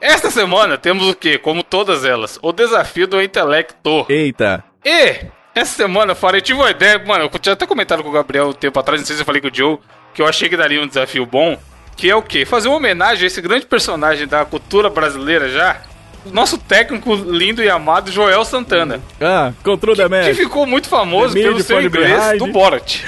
esta semana temos o quê? Como todas elas, o desafio do intelecto. Eita. E essa semana eu falei, tive uma ideia, mano, eu tinha até comentado com o Gabriel um tempo atrás, não sei se eu falei com o Joe, que eu achei que daria um desafio bom, que é o quê? Fazer uma homenagem a esse grande personagem da cultura brasileira já, o nosso técnico lindo e amado Joel Santana, Ah, control the que ficou muito famoso pelo seu inglês behind. do Borat.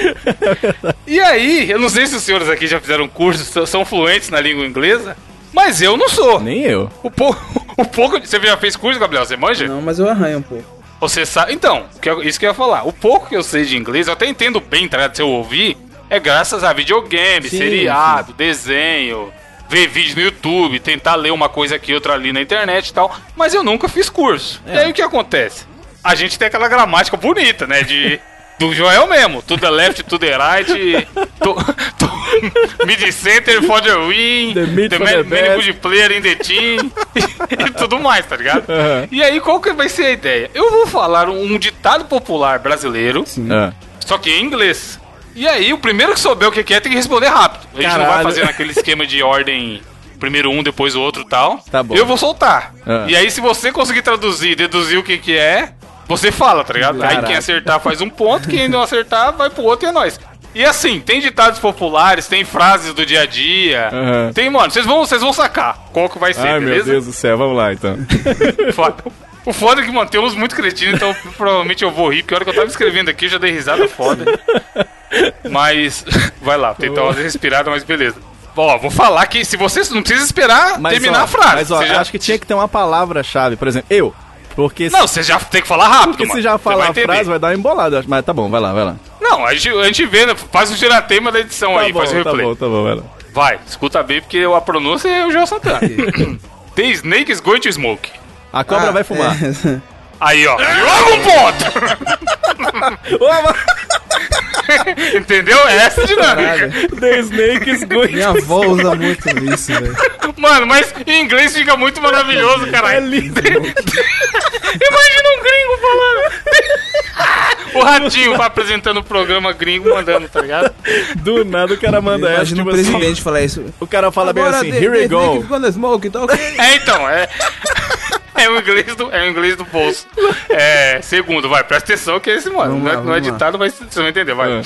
e aí, eu não sei se os senhores aqui já fizeram curso, são- são fluentes na língua inglesa, mas eu não sou. Nem eu. O pouco, o pouco, você já fez curso, Gabriel? Você manja? Não, mas eu arranho um pouco. Você sabe. Então, que eu- isso que eu ia falar. O pouco que eu sei de inglês, eu até entendo bem, tá ligado? Se eu ouvir, é graças a videogame, Sim, seriado, desenho, ver vídeo no YouTube, tentar ler uma coisa aqui, outra ali na internet e tal. Mas eu nunca fiz curso. E aí o que acontece? A gente tem aquela gramática bonita, né? De. Do Joel mesmo, to the left, to the right, to, to, mid center for the win, The mid for man- the many best. good player in the team e tudo mais, tá ligado? Aham. E aí, qual que vai ser a ideia? Eu vou falar um ditado popular brasileiro, Ah. só que em inglês. E aí, o primeiro que souber o que é tem que responder rápido. A gente não vai Caralho. fazer naquele esquema de ordem, primeiro um, depois o outro e tal. Tá bom. Eu vou soltar. Ah. E aí, se você conseguir traduzir e deduzir o que que é, você fala, tá ligado? Aí quem acertar faz um ponto, quem não acertar vai pro outro e é nóis. E assim, tem ditados populares, tem frases do dia a dia. Aham. Tem, mano, vocês vão, vocês vão sacar qual que vai ser, Ai, meu beleza? Deus do céu, vamos lá então. Foda. O foda é que, mano, tem uns muito cretinos, então provavelmente eu vou rir, porque a hora que eu tava escrevendo aqui eu já dei risada foda. Mas, vai lá, tentar uma respirada, mas beleza. Ó, vou falar que se vocês não precisa esperar terminar ó, a frase. Mas ó, já- acho que tinha que ter uma palavra-chave, por exemplo, eu. Porque, Não, você já tem que falar rápido, porque se mano. já Você falar a frase vai dar uma embolada. Mas tá bom, vai lá, vai lá. Não, a gente, a gente vê, né? faz o tiratema da edição Tá aí, bom, faz o tá replay. bom, tá bom, vai lá. Vai, escuta bem, porque a pronúncia é o João Santana. The snake is going to smoke. A cobra Ah, vai fumar. é. Aí, ó. Logo um ponto! Entendeu? Essa é a dinâmica. The Snake is going Minha avó usa muito isso, velho. Mano, mas em inglês fica muito maravilhoso, É caralho. lindo. Imagina um gringo falando. o ratinho vai apresentando o programa gringo mandando, tá ligado? Do nada o cara manda essa, Imagina tipo o assim, presidente falar isso. o cara fala bem Agora, assim, the- here we go. is gonna smoke, tá ok? É, então, é. É o inglês do, é o inglês do bolso. É, segundo, vai, presta atenção que esse, mano, Vamos não, é, lá, não é ditado, mas você não entendeu, vai.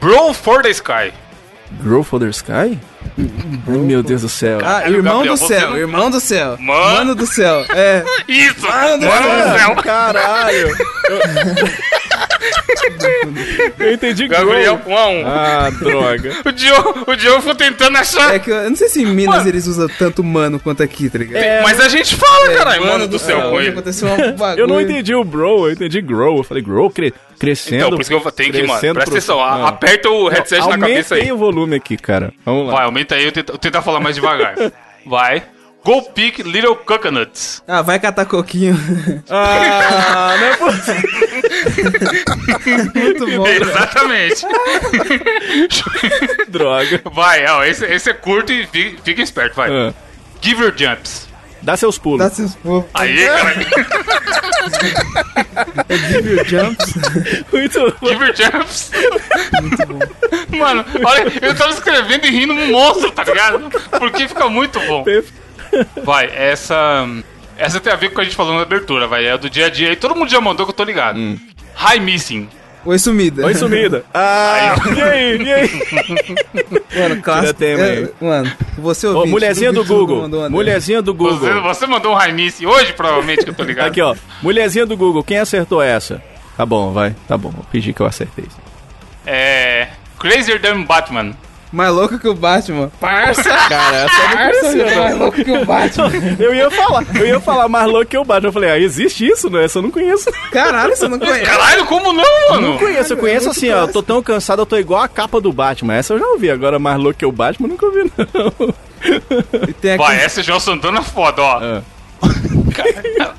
Bro for the sky. Grow for the Sky? Meu Deus do céu. Ah, Caralho, irmão Gabriel, do céu, não- irmão do céu. Mano. Mano do céu. É. Isso! Mano do Mano do céu! Caralho. Eu, entendi Gabriel, um a um. Ah, droga. O Diogo, o Diogo ficou tentando achar. É que eu, eu não sei se em Minas Mano. eles usam tanto mano quanto aqui, tá ligado? É, Mas a gente fala, caralho, mano do céu com hoje ele. aconteceu um bagulho. Eu não entendi o bro, eu entendi grow. Eu falei grow, cre crescendo. Então, por isso que eu tenho que, mano, crescendo presta pro- atenção, Não. aperta o headset na cabeça aí. Aumentei o volume aqui, cara. Vamos lá. Vai, aumenta aí, eu tento, eu tentar falar mais devagar. Vai. Go pick little coconuts. Ah, vai catar coquinho. Ah, não é possível. Muito bom. Exatamente. Droga. vai, ó, esse, esse é curto e fi- fica esperto, vai. Ah, Give your jumps. dá seus pulos. Dá seus povos. Aí, cara. Give your jumps. Muito bom. Give your jumps. Mano, olha, eu tava escrevendo e rindo um monstro, tá ligado? Porque fica muito bom. Vai, essa. Essa tem a ver com o que a gente falou na abertura, vai. É do dia a dia. E todo mundo já mandou que eu tô ligado. High missing. Oi, sumida. Oi, sumida. Ah, e aí, e aí? Mano, clássico. tema aí. É, mano, você ouviu. mulherzinha do Google. Mulherzinha do Você, Google. você mandou um high missing hoje, provavelmente, que eu tô ligado. Aqui, ó. Mulherzinha do Google. Quem acertou essa? Tá bom, vai. Tá bom. Vou pedir que eu acertei. É. Crazier than Batman. Mais louco que o Batman. Parça! Cara, essa conhecia, não. Mais louco que o Batman. Eu ia falar, eu ia falar mais louco que o Batman. Eu falei, ah, existe isso, né? Essa eu não conheço. Caralho, você não conhece. Caralho, como não, mano? Não conheço, eu conheço assim, ó. Eu tô tão cansado, eu tô igual a capa do Batman. Essa eu já ouvi, agora mais louco que o Batman, eu nunca ouvi, não. E tem aqui. Vai, essa é João Santana foda, ó. Ah.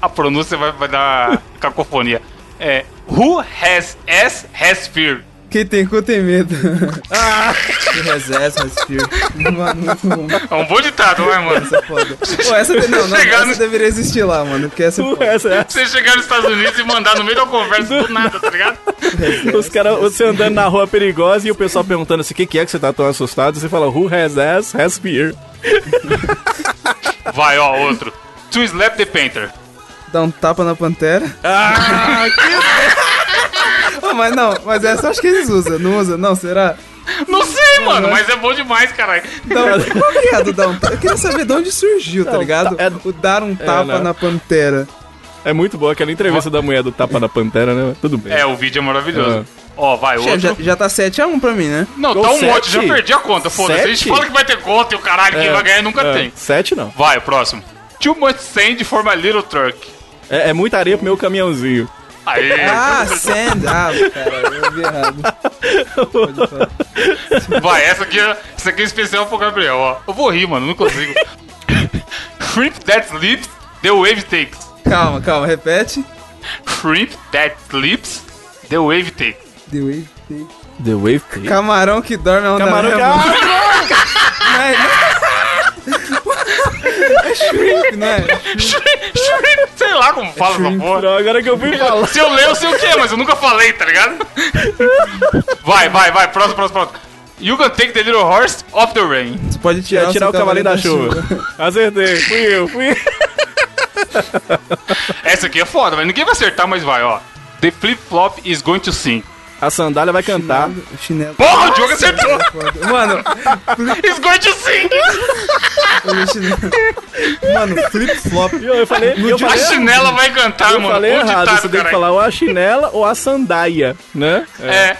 A pronúncia vai, vai dar cacofonia. É. Who has S has fear? Quem tem cu tem medo. Ah! Reset, respiro. Mano, muito bom. É um bom ditado, vai, mano. Essa é foda. Pô, essa, não, não, Chegar essa no- deveria existir lá, mano. Porque essa é foda. Essa, essa. Você chegar nos Estados Unidos e mandar no meio da conversa do nada, tá ligado? Os caras, você andando na rua perigosa e o pessoal perguntando assim, o que, que é que você tá tão assustado? Você fala, who has ass, has fear. Vai, ó, outro. To slap the painter. Dá um tapa na pantera. Ah, Ah, mas não, mas essa eu acho que eles usam. Não usam? Não, será? Não sei, mano, mas é bom demais, caralho. Um... Qual que é do dar um tapa? Eu queria saber de onde surgiu, tá Não, ligado? tá- é- O dar um tapa né? na pantera. É muito boa aquela entrevista da mulher do tapa na pantera, né? Tudo bem. É, o vídeo é maravilhoso. Ah. Ó, vai, Chefe, outro. já, já tá 7x1 pra mim, né? Não, Gol tá um monte, sete? já perdi a conta, foda-se. A gente fala que vai ter conta e o caralho, quem É, vai ganhar nunca é, tem. Sete não. Vai, o próximo. Too much sand for my little truck. É, é muita areia pro meu caminhãozinho. Aê! Ah, sand. Ah, cara, eu vi errado. Pode falar. Vai, essa aqui, é, essa aqui é especial pro Gabriel, ó. Eu vou rir, mano, não consigo. Shrimp that sleeps, the wave takes. Calma, calma, repete. Shrimp that sleeps, the wave takes. The way take. The Wave Take. Camarão que dorme é onda Camarão que... Ah, Não é, é shrimp, não é? Shrimp, shrimp, sei lá como fala essa porra. agora que eu fui falar. Se eu ler, eu sei o que é, mas eu nunca falei, tá ligado? Vai, vai, vai, próximo, próximo, próximo. You can take the little horse off the rain. Você pode tirar, Tirar, o cavalinho da chuva. Acertei. Fui eu, fui eu. Essa aqui é foda, mas ninguém vai acertar, mas vai, ó. The flip-flop is going to sing. A sandália vai cantar. Chinelo. Porra, o Diogo acertou! Mano, Is going to sing! olha o chinelo. Mano, flip-flop. Eu, eu falei, eu A falei, chinela vai cantar, eu mano. falei Bom errado. ditado, Você tem que falar ou a chinela ou a sandaia, né? É.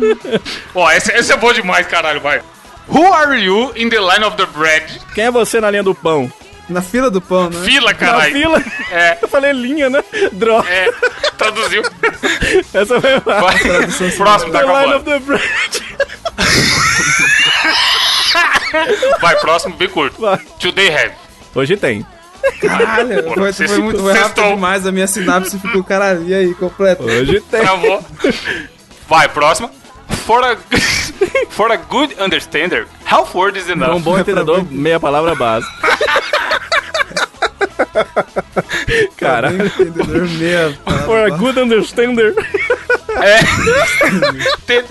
Ó, esse, esse é bom demais, caralho, vai. Who are you in the line of the bread? Quem é você na linha do pão? Na fila do pão, né? Fila, Na caralho. fila? É. Eu falei linha, né? Droga. É, traduziu. Essa foi Vai. fácil. Próximo, tá The line of the bread. Vai, próximo, bem curto. Vai. Today have. Hoje tem. Caralho, foi, foi muito foi rápido demais. A minha sinapse ficou, caralho, e aí, completo. Hoje tem. Travou. Vai, próxima. For a, for a good understander, half word is enough. um bom entendedor, meia palavra base. Caralho. Bem entendedor, meia. For a good understander. The-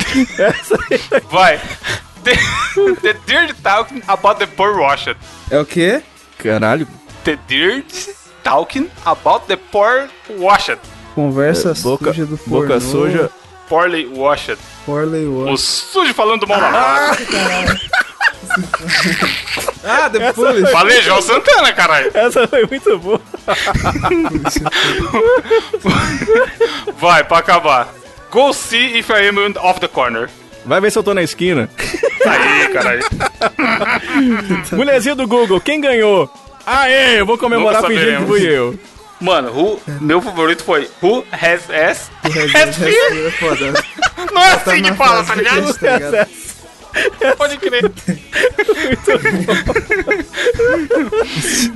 Vai. The, the dirt talking about the poor washed. É o quê? Caralho. The dirt talking about the poor washed. Conversa Boca, suja do boca pornô. suja. Poorly washed. Porley O sujo falando do mal lavado. Ah, depois. Falei, João Santana, caralho. Essa foi muito boa. Vai, pra acabar. Go see if I am off the corner. Vai ver se eu tô na esquina. Aí, caralho. Mulherzinha do Google, quem ganhou? Aê, eu vou comemorar fingindo que fui eu. Mano, who, meu favorito foi Who has ass? Has fear? É foda. Não é assim que fala, tá ligado? Tá ligado? Pode crer.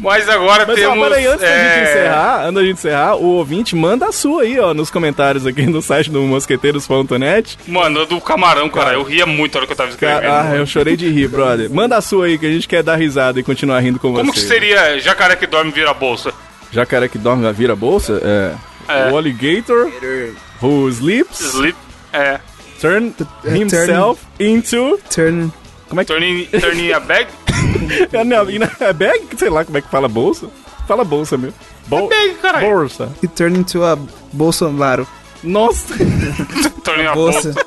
Mas agora Mas temos. só, peraí, antes da gente é, encerrar, antes da gente encerrar, o ouvinte manda a sua aí, ó, nos comentários aqui no site do mosqueteiros.net. Mano, do camarão, cara. Eu ria muito na hora que eu tava escrevendo. Cara, ah, eu chorei de rir, brother. Manda a sua aí que a gente quer dar risada e continuar rindo com Como você. que seria jacaré que dorme vira bolsa? Jacaré que dorme vira bolsa? É. É. O alligator who sleeps Sleep. É. turn himself into. Turn. Como é que Turning, turning a bag? é? Não, in a bag? Sei lá como é que fala bolsa. Fala bolsa mesmo. Bol bag, caralho. Bolsa. E turn into a Bolsonaro. Nossa. Turning a bolsa. Bolsa.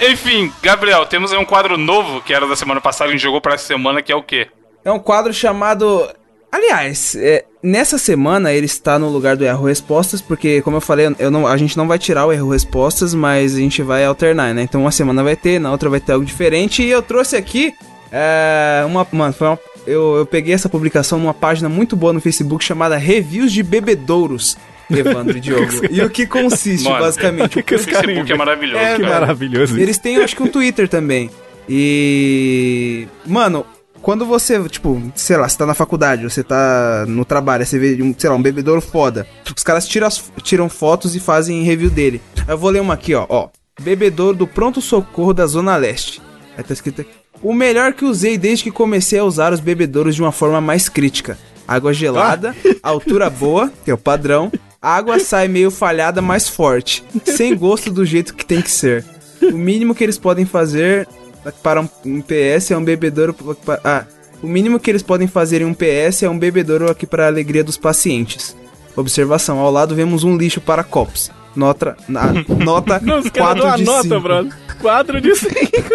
Enfim, Gabriel, temos aí um quadro novo que era da semana passada, a gente jogou pra essa semana, que é o quê? É um quadro chamado. Aliás, é, nessa semana ele está no lugar do erro respostas, porque, como eu falei, eu não, a gente não vai tirar o erro respostas, mas a gente vai alternar, né? Então uma semana vai ter, na outra vai ter algo diferente. E eu trouxe aqui é, uma. Mano, foi uma, eu, eu peguei essa publicação numa página muito boa no Facebook chamada Reviews de Bebedouros. Evandro e Diogo. E o que consiste, Mano, basicamente? que O Facebook é maravilhoso, É, Que maravilhoso. Eles têm, eu acho que um Twitter também. E. Mano, quando você, tipo, sei lá, você tá na faculdade, você tá no trabalho, você vê, um, sei lá, um bebedouro foda. Os caras tiram, as- tiram fotos e fazem review dele. Eu vou ler uma aqui, ó. ó bebedouro do Pronto Socorro da Zona Leste. Aí tá escrito aqui. O melhor que usei desde que comecei a usar os bebedouros de uma forma mais crítica. Água gelada, altura boa, que é o padrão. Água sai meio falhada, mais forte. Sem gosto do jeito que tem que ser. O mínimo que eles podem fazer para um, um PS é um bebedouro. pa- Ah, o mínimo que eles podem fazer em um PS é um bebedouro aqui para a alegria dos pacientes. Observação: ao lado vemos um lixo para copos. Nota, na, nota Não, os caras dão 4 uma de nota, 5. brother. 4 de 5.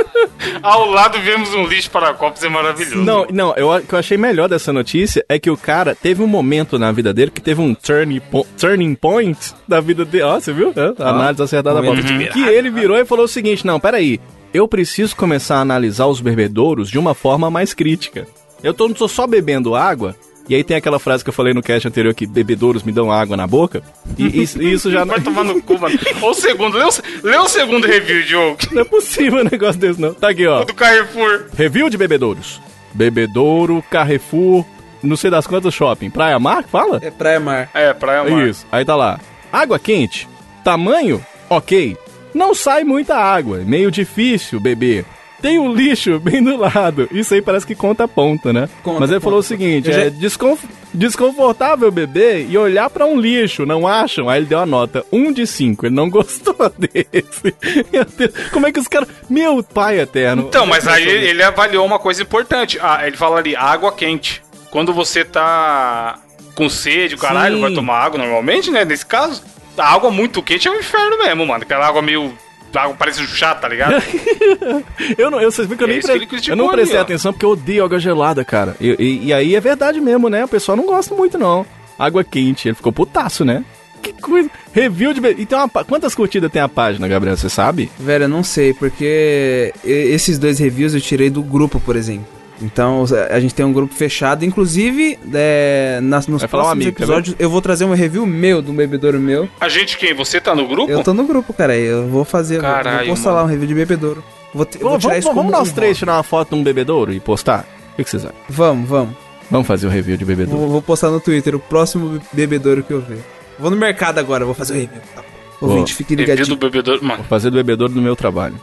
Ao lado vemos um lixo para copos, é maravilhoso. Não, não, eu, o que eu achei melhor dessa notícia é que o cara teve um momento na vida dele que teve um turning, po- turning point da vida dele. Ó, você viu? É, análise acertada da bola. Que ele virou e falou o seguinte: não, peraí. Eu preciso começar a analisar os bebedouros de uma forma mais crítica. Eu tô, não tô só bebendo água. E aí tem aquela frase que eu falei no cast anterior que bebedouros me dão água na boca. E isso, isso já não, Vai tomar no cu, mano. Ou o segundo, lê o, lê o segundo review, Diogo. não é possível um negócio desse, não. Tá aqui, ó. Do Carrefour. Review de bebedouros. Bebedouro, Carrefour, não sei das quantas shopping. Praia Mar, fala? É Praia Mar. É, Praia Mar. Isso. Aí tá lá. Água quente. Tamanho? Ok. Não sai muita água. Meio difícil beber. Tem um lixo bem do lado. Isso aí parece que conta ponta, né? Conta Mas ele falou o seguinte: já- é desconf- desconfortável beber e olhar pra um lixo, não acham? Aí ele deu a nota 1 de 5. Ele não gostou desse. Meu Deus, como é que os caras. Meu pai eterno. Então, mas aí ele avaliou uma coisa importante. Ah, ele fala ali, água quente. Quando você tá com sede, o caralho, Sim. vai tomar água normalmente, né? Nesse caso, a água muito quente é um inferno mesmo, mano. Aquela água meio. Água parece um chá, tá ligado? Eu não, eu, vocês viram que eu, É nem pre- que eu não prestei ali, atenção porque eu odeio água gelada, cara. E, e- e aí é verdade mesmo, né? O pessoal não gosta muito, não. Água quente, ele ficou putaço, né? Que coisa. Review de. E tem uma, quantas curtidas tem a página, Gabriel? Você sabe? Velho, eu não sei, porque esses dois reviews eu tirei do grupo, por exemplo. Então a gente tem um grupo fechado. Inclusive, é, nas, nos Vai um próximos amigo, episódios eu vou trazer um review meu, de um bebedouro meu. A gente quem? Você tá no grupo? Eu tô no grupo, cara. Eu vou fazer, vou- Caralho, vou postar mano. lá um review de bebedouro. Vou, te- vou Vamos, tirar vamos, isso como vamos nós um três tirar uma foto de um bebedouro e postar? O que, vocês acham? Vamos, vamos. Vamos fazer o review de bebedouro. Vou, vou postar no Twitter o próximo bebedouro que eu ver. Vou no mercado agora, vou fazer o review. Tá. Ouvinte, fique Review do ligadinho. bebedouro. Mano, Vou fazer do bebedouro do meu trabalho.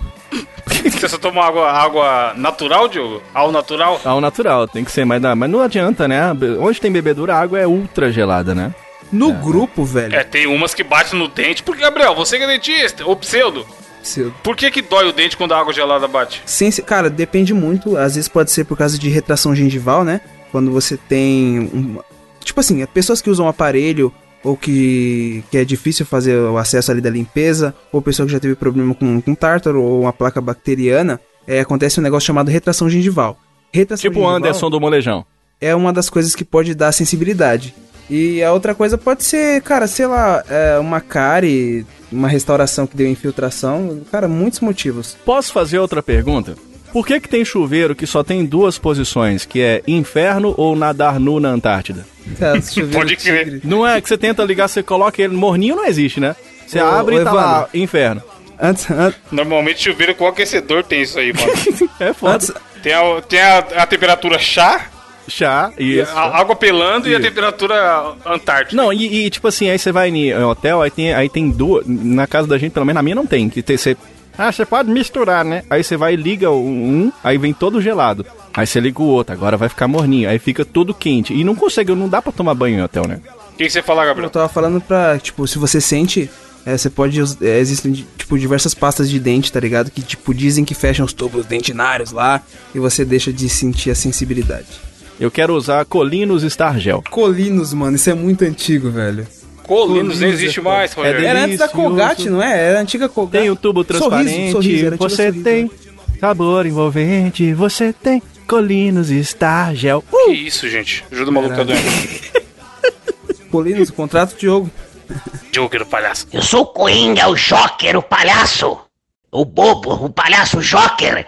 Você só toma água, água natural, Diogo? Ao natural? Ao natural, tem que ser, mas, dá- mas não adianta, né? Onde tem bebedouro, a água é ultra gelada, né? No grupo, velho. É, tem umas que batem no dente. Porque, Gabriel, você que é dentista, ou pseudo, seu- por que que dói o dente quando a água gelada bate? Ser- cara, depende muito. Às vezes pode ser por causa de retração gengival, né? Quando você tem. Um, tipo assim, pessoas que usam aparelho ou que, que é difícil fazer o acesso ali da limpeza, ou pessoa que já teve problema com, com tártaro ou uma placa bacteriana, é, acontece um negócio chamado retração gengival. Retração Tipo o Anderson do Molejão. é uma das coisas que pode dar sensibilidade. E a outra coisa pode ser, cara, sei lá, é, uma cárie, uma restauração que deu infiltração. Cara, muitos motivos. Posso fazer outra pergunta? Por que que tem chuveiro que só tem duas posições, que é inferno ou nadar nu na Antártida? Cara, chuveiro Pode crer. Não é que você tenta ligar, você coloca ele morninho, não existe, né? Você Ô, abre ô, e tá lá, Evandro. inferno. Antes, an- Normalmente chuveiro com aquecedor tem isso aí, mano. É foda. antes, tem a, tem a, a temperatura chá, Chá, isso. a água pelando e a temperatura antártica. Não, e, e, tipo assim, aí você vai em hotel, aí tem, aí tem duas. Na casa da gente, pelo menos na minha, não tem. Que tem, você, ah, você pode misturar, né? Aí você vai e liga o- um, aí vem todo gelado. Aí você liga o outro, agora vai ficar morninho. Aí fica todo quente. E não consegue, não dá pra tomar banho em hotel, né? O que, que você fala, eu Gabriel? tava falando pra, tipo, se você sente, é, você pode, é, existem, tipo, diversas pastas de dente, tá ligado? Que, tipo, dizem que fecham os tubos dentinários lá e você deixa de sentir a sensibilidade. Eu quero usar Colinos Stargel. Colinos, mano, isso é muito antigo, velho. Colinos não Colinos, existe mais, É Rogério. Era antes da. Colgate, não é? Era a antiga Colgate. Tem o tubo transparente, Sorriso, sorriso, você sorriso, tem sabor envolvente, você tem Colinos Stargel. Que isso, gente? Ajuda o maluco tá doendo. Colinos, contrato Diogo. Joker, palhaço. Eu sou o Coringa, o Joker, o palhaço. O bobo, o palhaço Joker.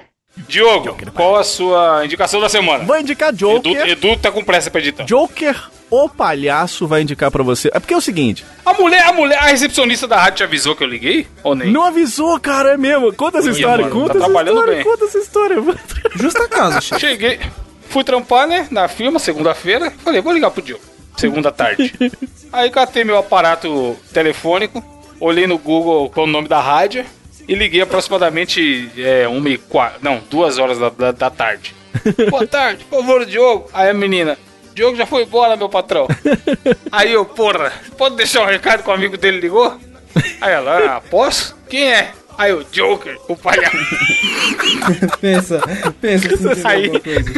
Diogo, qual a sua indicação da semana? Vou indicar Edu, Joker. Edu tá com pressa pra editar. Joker, o palhaço, vai indicar pra você. É porque é o seguinte, A mulher, a mulher, a recepcionista da rádio te avisou que eu liguei? Ou nem? não avisou, cara, é mesmo. Conta essa Ih, história, mano, conta tá essa trabalhando história, bem. conta essa história. Justa causa, chefe. Cheguei, fui trampar, né, na firma, segunda-feira. Falei, vou ligar pro Diogo. Segunda tarde. Aí catei meu aparato telefônico, olhei no Google qual o nome da rádio e liguei aproximadamente é, uma e quatro, não, duas horas da, da, da tarde. Boa tarde, por favor, Diogo. Aí a menina, Diogo já foi embora, meu patrão. Aí eu, porra, pode deixar um recado que o amigo dele ligou? Aí ela, ah, posso? Quem é? Aí o Joker, o palhaço. pensa, pensa Aí- coisa.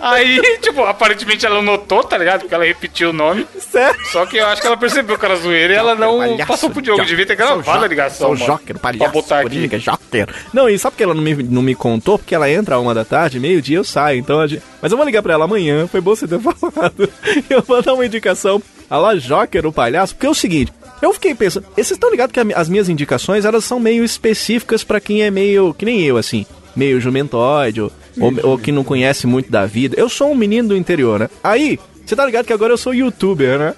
Aí, tipo, aparentemente ela notou, tá ligado? Porque ela repetiu o nome. Sério? Só que eu acho que ela percebeu que era zoeira e ela não Palhaço, passou pro Diogo. Joker, Devia ter gravado a ligação, mano. Joker, palhaço, Pra botar aqui. Coringa, Joker. Não, e sabe por que ela não me, não me contou? Porque ela entra uma da tarde, meio-dia eu saio. Então a gente... Mas eu vou ligar pra ela amanhã, foi bom você ter falado. Eu vou dar uma indicação a la Joker, o palhaço, porque é o seguinte. Eu fiquei pensando, vocês estão ligados que as minhas indicações, elas são meio específicas pra quem é meio, que nem eu, assim, meio jumentóide, ou, ou, ou que não conhece muito da vida. Eu sou um menino do interior, né? Aí, você tá ligado que agora eu sou youtuber, né?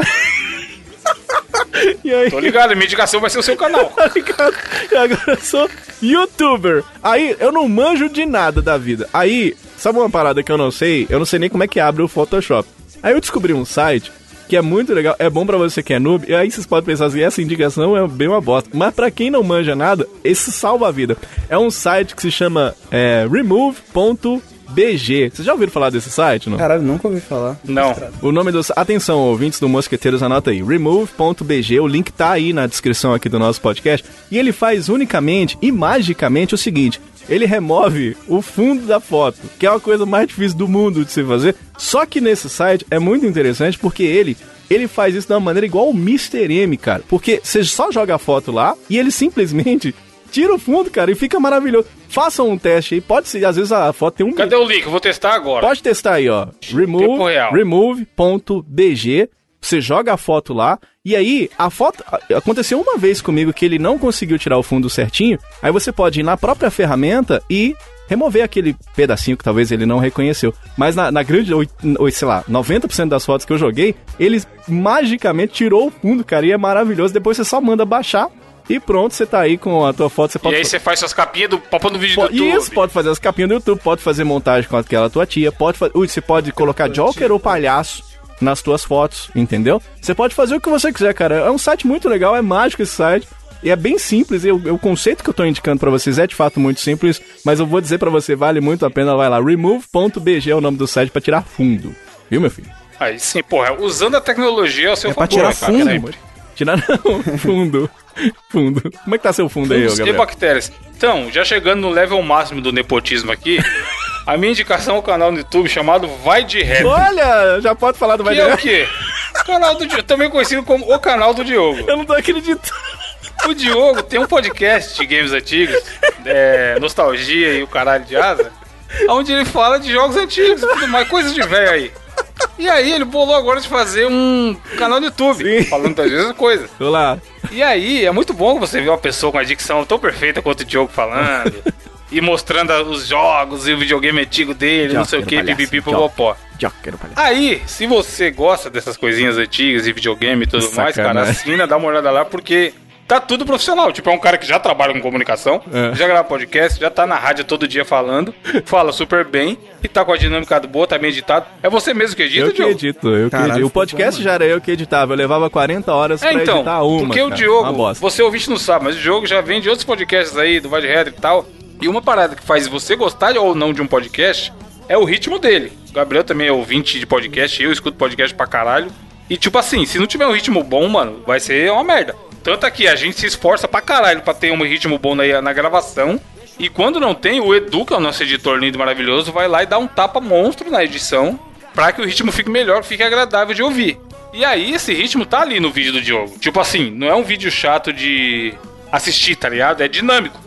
e aí... Tô ligado, minha indicação vai ser o seu canal. tá ligado? E agora eu sou youtuber. Aí eu não manjo de nada da vida. Aí, sabe uma parada que eu não sei? Eu não sei nem como é que abre o Photoshop. Aí eu descobri um site que é muito legal, é bom pra você que é noob. E aí vocês podem pensar assim, essa indicação é bem uma bosta. Mas pra quem não manja nada, esse salva a vida. É um site que se chama é, remove.bg. Vocês já ouviram falar desse site, não? Caralho, nunca ouvi falar. Não. O nome do. Atenção, ouvintes do Mosqueteiros, anota aí. Remove.bg. O link tá aí na descrição aqui do nosso podcast. E ele faz unicamente e magicamente o seguinte: ele remove o fundo da foto, que é uma coisa mais difícil do mundo de se fazer. Só que nesse site é muito interessante porque ele. Ele faz isso de uma maneira igual o Mr. M, cara. Porque você só joga a foto lá e ele simplesmente tira o fundo, cara, e fica maravilhoso. Façam um teste aí. Pode ser, às vezes a foto tem um Cadê o link? Eu vou testar agora. Pode testar aí, ó. Remove, remove.bg. Você joga a foto lá e aí a foto aconteceu uma vez comigo que ele não conseguiu tirar o fundo certinho. Aí você pode ir na própria ferramenta e remover aquele pedacinho que talvez ele não reconheceu. Mas na, na grande, oi, sei lá, 90% das fotos que eu joguei, ele magicamente tirou o fundo, cara, e é maravilhoso. Depois você só manda baixar E pronto, você tá aí com a tua foto, você E pode... aí você faz suas capinhas do papo no vídeo do YouTube. isso, pode fazer as capinhas do YouTube, pode fazer montagem com aquela tua tia, pode fazer. Ui, você pode colocar Joker ou palhaço nas tuas fotos, entendeu? Você pode fazer o que você quiser, cara. É um site muito legal, é mágico esse site. E é bem simples, e o, o conceito que eu tô indicando pra vocês é de fato muito simples, mas eu vou dizer pra você, vale muito a pena, vai lá, remove.bg é o nome do site pra tirar fundo. Viu, meu filho? Aí sim, porra, usando a tecnologia ao seu É pra favor, tirar né, cara? Tirar não, fundo. Fundo. Como é que tá seu fundo aí, ô Fungos e Gabriel? bactérias. Então, já chegando no level máximo do nepotismo aqui, a minha indicação é um canal no YouTube chamado Vai de Retro. Olha, já pode falar do Vai Que é o quê? Canal do Diogo, também conhecido como o canal do Diogo. Eu não tô acreditando. O Diogo tem um podcast de games antigos, é, Nostalgia e o caralho de asa, onde ele fala de jogos antigos e tudo mais, coisas de velho aí. E aí ele bolou agora de fazer um canal no YouTube, Sim. falando das mesmas coisas. Vou lá. E aí é muito bom você ver uma pessoa com a dicção tão perfeita quanto o Diogo falando. e mostrando os jogos e o videogame antigo dele, não sei o que, Joker, pipipi, Joker. popopó. Joker, palhaço. Aí, se você gosta dessas coisinhas antigas e videogame e tudo mais, cara, assina, dá uma olhada lá, porque tá tudo profissional. Tipo, é um cara que já trabalha com comunicação, É. já grava podcast, já tá na rádio todo dia falando, fala super bem e tá com a dinâmica boa, tá bem editado. É você mesmo que edita, Eu que Diogo? edito, eu que edito. O podcast bom, já era eu que editava. Eu levava 40 horas É, pra então, editar uma. porque o cara. Uma Diogo, você ouvinte não sabe, mas o Diogo já vem de outros podcasts aí, do Vai de e tal. E uma parada que faz você gostar ou não de um podcast é o ritmo dele. O Gabriel também é ouvinte de podcast, eu escuto podcast pra caralho. E tipo assim, se não tiver um ritmo bom, mano, vai ser uma merda. Tanto aqui, a gente se esforça pra caralho pra ter um ritmo bom na, na gravação. E quando não tem, o Edu, que é o nosso editor lindo e maravilhoso, vai lá e dá um tapa monstro na edição pra que o ritmo fique melhor, fique agradável de ouvir. E aí, esse ritmo tá ali no vídeo do Diogo. Tipo assim, não é um vídeo chato de assistir, tá ligado? É dinâmico.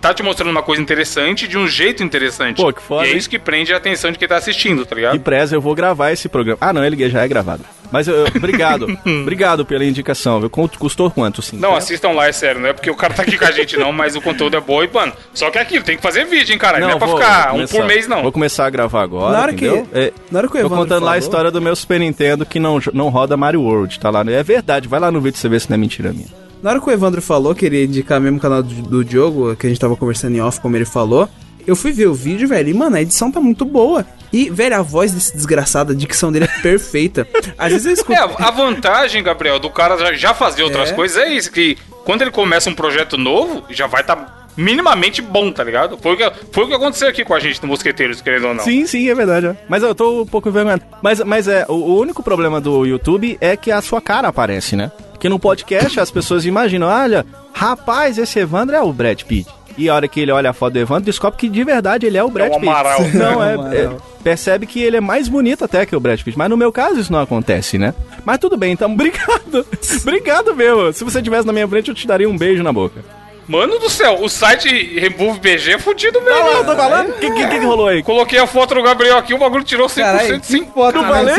Tá te mostrando uma coisa interessante de um jeito interessante. Pô, que foda, E é isso que prende a atenção de quem tá assistindo, tá ligado? E preza, eu vou gravar esse programa. Ah, não, ele já é gravado. Mas eu, eu- obrigado. obrigado pela indicação. viu? Custou quanto, sim? Não, assistam lá, é sério, não é porque o cara tá aqui com a gente não, mas o conteúdo é bom e, mano, só que é aquilo, tem que fazer vídeo, hein, cara, não, é pra vou- ficar vou um por mês, não. Vou começar a gravar agora, Na hora que- entendeu? É, na hora que o Tô contando lá a falou- história do meu Super Nintendo que não, não roda Mario World, tá lá. É verdade, vai lá no vídeo você ver se não é mentira minha. Na hora que o Evandro falou que ele ia indicar mesmo o canal do, do Diogo, que a gente tava conversando em off, como ele falou, eu fui ver o vídeo, velho, e, mano, a edição tá muito boa. E, velho, a voz desse desgraçado, a dicção dele é perfeita. Às vezes eu escuto. É, a vantagem, Gabriel, do cara já, fazer outras É. coisas é isso, que quando ele começa um projeto novo, já vai estar minimamente bom, tá ligado? Foi o, que, foi o que aconteceu aqui com a gente no Mosqueteiros, querendo ou não. Sim, sim, é verdade. é. Mas eu tô um pouco envergonhado. Mas, mas é, o, o único problema do YouTube é que a sua cara aparece, né? Porque no podcast as pessoas imaginam, olha, rapaz, esse Evandro é o Brad Pitt. E a hora que ele olha a foto do Evandro, descobre que de verdade ele é o Brad um Pitt. Amaral. Não, É é, é- Percebe que ele é mais bonito até que o Brad Pitt. Mas no meu caso isso não acontece, né? Mas tudo bem, então obrigado. obrigado mesmo. Se você estivesse na minha frente, eu te daria um beijo na boca. Mano do céu, o site Remove BG é fudido mesmo. Lá, eu tô falando. O que, que, que rolou aí? Coloquei a foto do Gabriel aqui, o bagulho tirou 100% Caralho, sim. foto Não falei?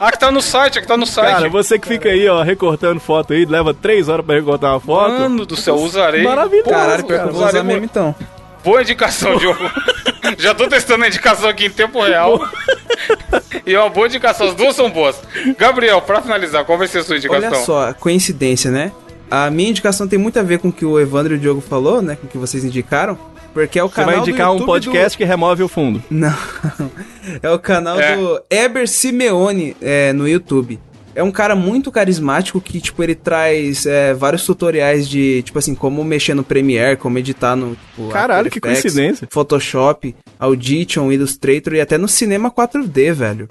Ah, que tá no site, é que tá no site. Cara, você que fica aí, ó, recortando foto aí, leva três horas pra recortar uma foto. Mano do céu, usarei. Maravilhoso. Caralho, cara, eu vou usar mesmo então. Boa indicação, Diogo. Já tô testando a indicação aqui em tempo real. e é uma boa indicação, as duas são boas. Gabriel, pra finalizar, qual vai ser a sua indicação? Olha só, coincidência, né? A minha indicação tem muito a ver com o que o Evandro e o Diogo falou, né? Com o que vocês indicaram. Porque é o Você canal vai indicar do um podcast que remove o fundo. Do... Não. É o canal É. do Eber Simeone é, no YouTube. É um cara muito carismático que, tipo, ele traz é, vários tutoriais de, tipo assim, como mexer no Premiere, como editar no, tipo, Caralho, que Effects, coincidência. Photoshop, Audition, Illustrator e até no cinema 4D, velho.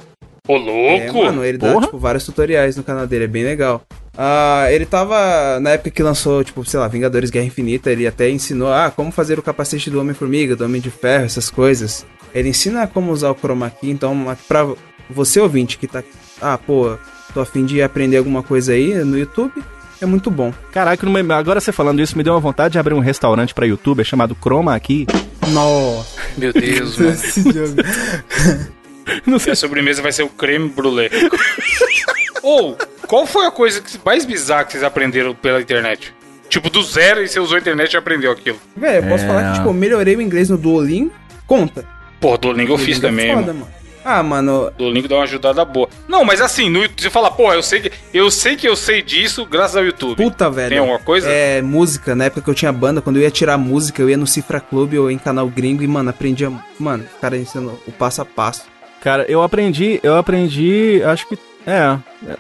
Ô, É, louco! mano, ele dá, Porra. tipo, vários tutoriais no canal dele, é bem legal. Ah, ele tava, na época que lançou, tipo, sei lá, Vingadores Guerra Infinita, ele até ensinou, ah, como fazer o capacete do Homem-Formiga, do Homem de Ferro, essas coisas. Ele ensina como usar o chroma key, então, pra você ouvinte que tá, ah, pô, tô a fim de aprender alguma coisa aí no YouTube, é muito bom. Caraca, agora você falando isso, me deu uma vontade de abrir um restaurante pra youtuber chamado Chroma aqui. Nossa, Meu Deus, mano. Não sei A sobremesa vai ser o creme brulee. Ou, qual foi a coisa que- mais bizarra que vocês aprenderam pela internet? Tipo, do zero e você usou a internet e aprendeu aquilo. Velho, eu posso É. falar que, tipo, eu melhorei o inglês no Duolingo, conta. Pô, Duolingo eu fiz Duolingo é também, foda, mano. mano. Ah, mano, O link dá uma ajudada boa. Não, mas assim, no, YouTube, você fala, porra, eu sei que eu sei que eu sei disso graças ao YouTube. puta, velho. Tem alguma coisa? É, música. Na época que eu tinha banda, quando eu ia tirar música, eu ia no Cifra Club ou em canal gringo e, mano, aprendia. Mano, o cara ensinando o passo a passo. Cara, eu aprendi, eu aprendi, acho que. É,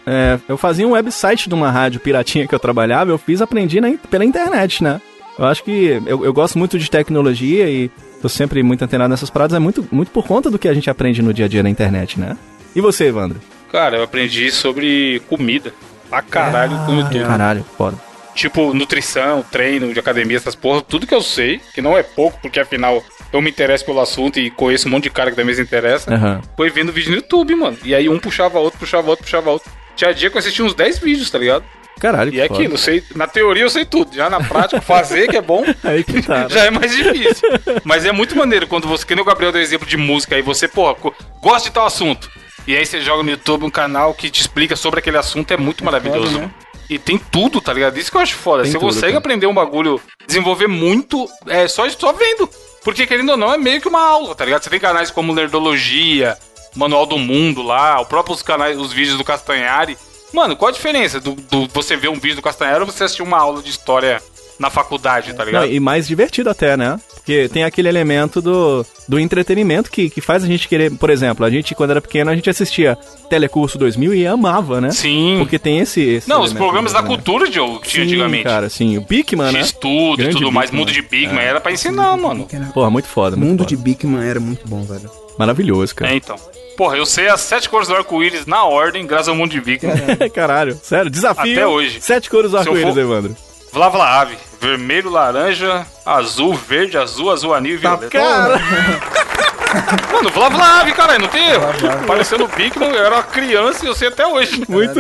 é, eu fazia um website de uma rádio piratinha que eu trabalhava, eu fiz, aprendi na pela internet, né? Eu acho que eu, eu gosto muito de tecnologia e tô sempre muito antenado nessas paradas, é muito, muito por conta do que a gente aprende no dia a dia na internet, né? E você, Evandro? Cara, eu aprendi sobre comida. Pra caralho Ah, com o YouTube. Caralho, foda. Tipo, nutrição, treino de academia, essas porra, tudo que eu sei, que não é pouco, porque afinal eu me interesso pelo assunto e conheço um monte de cara que também se interessa, Aham. foi vendo vídeo no YouTube, mano. E aí um puxava outro, puxava outro, puxava outro. Tinha dia que eu assistia uns 10 vídeos, tá ligado? Caralho, E é foda. aquilo, sei, na teoria eu sei tudo, já na prática fazer que é bom, Aí que tá. né? já é mais difícil. Mas é muito maneiro quando você, que nem o Gabriel deu exemplo de música, aí você, pô, gosta de tal assunto. E aí você joga no YouTube um canal que te explica sobre aquele assunto, é muito maravilhoso. foda, né? E tem tudo, tá ligado? Isso que eu acho foda. Tem você tudo, consegue cara. aprender um bagulho, desenvolver muito, é só, só vendo. Porque, querendo ou não, é meio que uma aula, tá ligado? Você tem canais como Nerdologia, Manual do Mundo lá, os próprios canais, os vídeos do Castanhari. Mano, qual a diferença do, do você ver um vídeo do Castanhari ou você assistir uma aula de história na faculdade, tá ligado? Não, e mais divertido até, né? Porque tem aquele elemento do, do entretenimento que, que faz a gente querer. Por exemplo, a gente, quando era pequeno, a gente assistia Telecurso 2000 e amava, né? Sim. Porque tem esse. esse Não, os programas da né? cultura, Diogo, que tinha Sim, antigamente. cara, sim. O Bigman, né? X-Tudo e tudo mais. Mundo de Bigman, É. era pra ensinar, mano. Porra, muito foda. Muito Mundo foda. de Bigman era muito bom, velho. Maravilhoso, cara. É, então. Porra, eu sei as sete cores do arco-íris na ordem, graças ao Mundo de Bigman. Caralho, sério, desafio. Até hoje. Sete cores do arco-íris, for- Evandro. Vlá Vlá Ave. Vermelho, laranja, azul, verde, azul, azul anil e violeta. Cara, Mano, Vlá Vlá Ave, caralho, não tem erro. Parecendo o Bigman, eu era uma criança e eu sei até hoje. muito.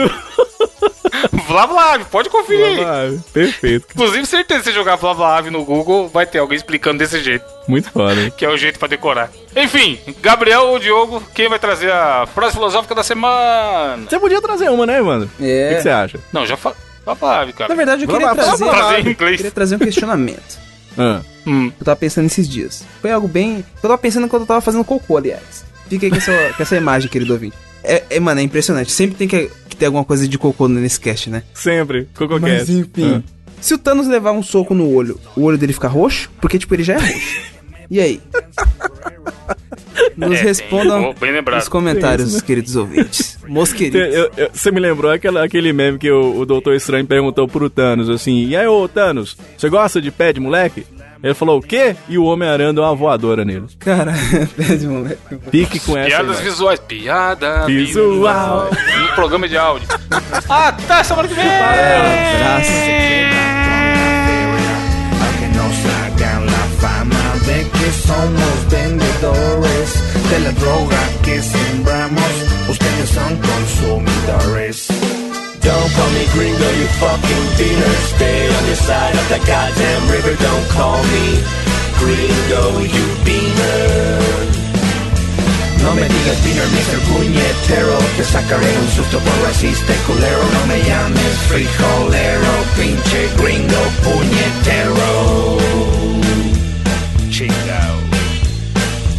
Vlá Vlá Ave, pode conferir aí. Perfeito. Inclusive, certeza que você jogar Ave no Google, vai ter alguém explicando desse jeito. Muito foda. que é o jeito pra decorar. Enfim, Gabriel ou Diogo, quem vai trazer a frase filosófica da semana? Você podia trazer uma, né, Evandro? O que É. que você acha? Não, já falei. Tá suave, cara. Na verdade, eu queria trazer, eu queria trazer um questionamento. Ah, Hum. Eu tava pensando esses dias. Foi algo bem. Eu tava pensando quando eu tava fazendo cocô, aliás. Fica aí com essa, com essa imagem, querido ouvinte. É, é, mano, é impressionante. Sempre tem que, que ter alguma coisa de cocô nesse cast, né? sempre. Cocô Mas Cast. enfim. Se o Thanos levar um soco no olho, o olho dele fica roxo? Porque, tipo, ele já é roxo. E aí? Nos É, respondam nos comentários, queridos ouvintes. Meus queridos. eu- eu- Você me lembrou aquela, aquele meme que o, o Doutor Estranho perguntou pro Thanos assim: E aí, ô Thanos, você gosta de pé de moleque? Ele falou o quê? E o Homem-Aranha deu uma voadora nele. Cara, pede moleque. Fique com essa. Piadas imagem. visuais. Piada Visual. No programa de áudio. Até semana que vem! Abraço. de somos vendedores de la droga que sembramos. Ustedes son consumidores. Don't call me gringo, you fucking beaner. Stay on your side of the goddamn river. Don't call me gringo, you beaner. No me digas beaner, Mr. Puñetero Te sacaré un susto por racista y culero No me llames frijolero, pinche gringo puñetero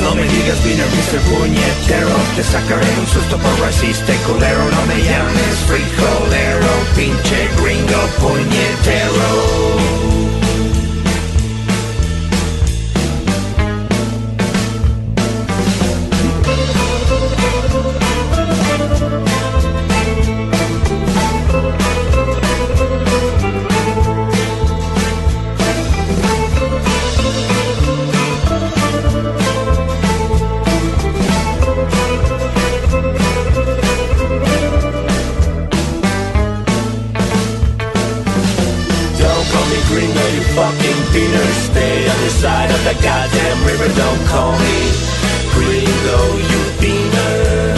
No me digas beaner, Mr. Puñetero Te sacaré un susto por racista y culero No me llames frijolero Pinche gringo puñetero call me gringo, you beaner.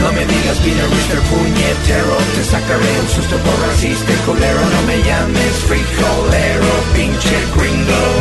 No me digas beaner, Mr. Puñetero, te sacaré un susto por racista y culero. No me llames frijolero, pinche gringo.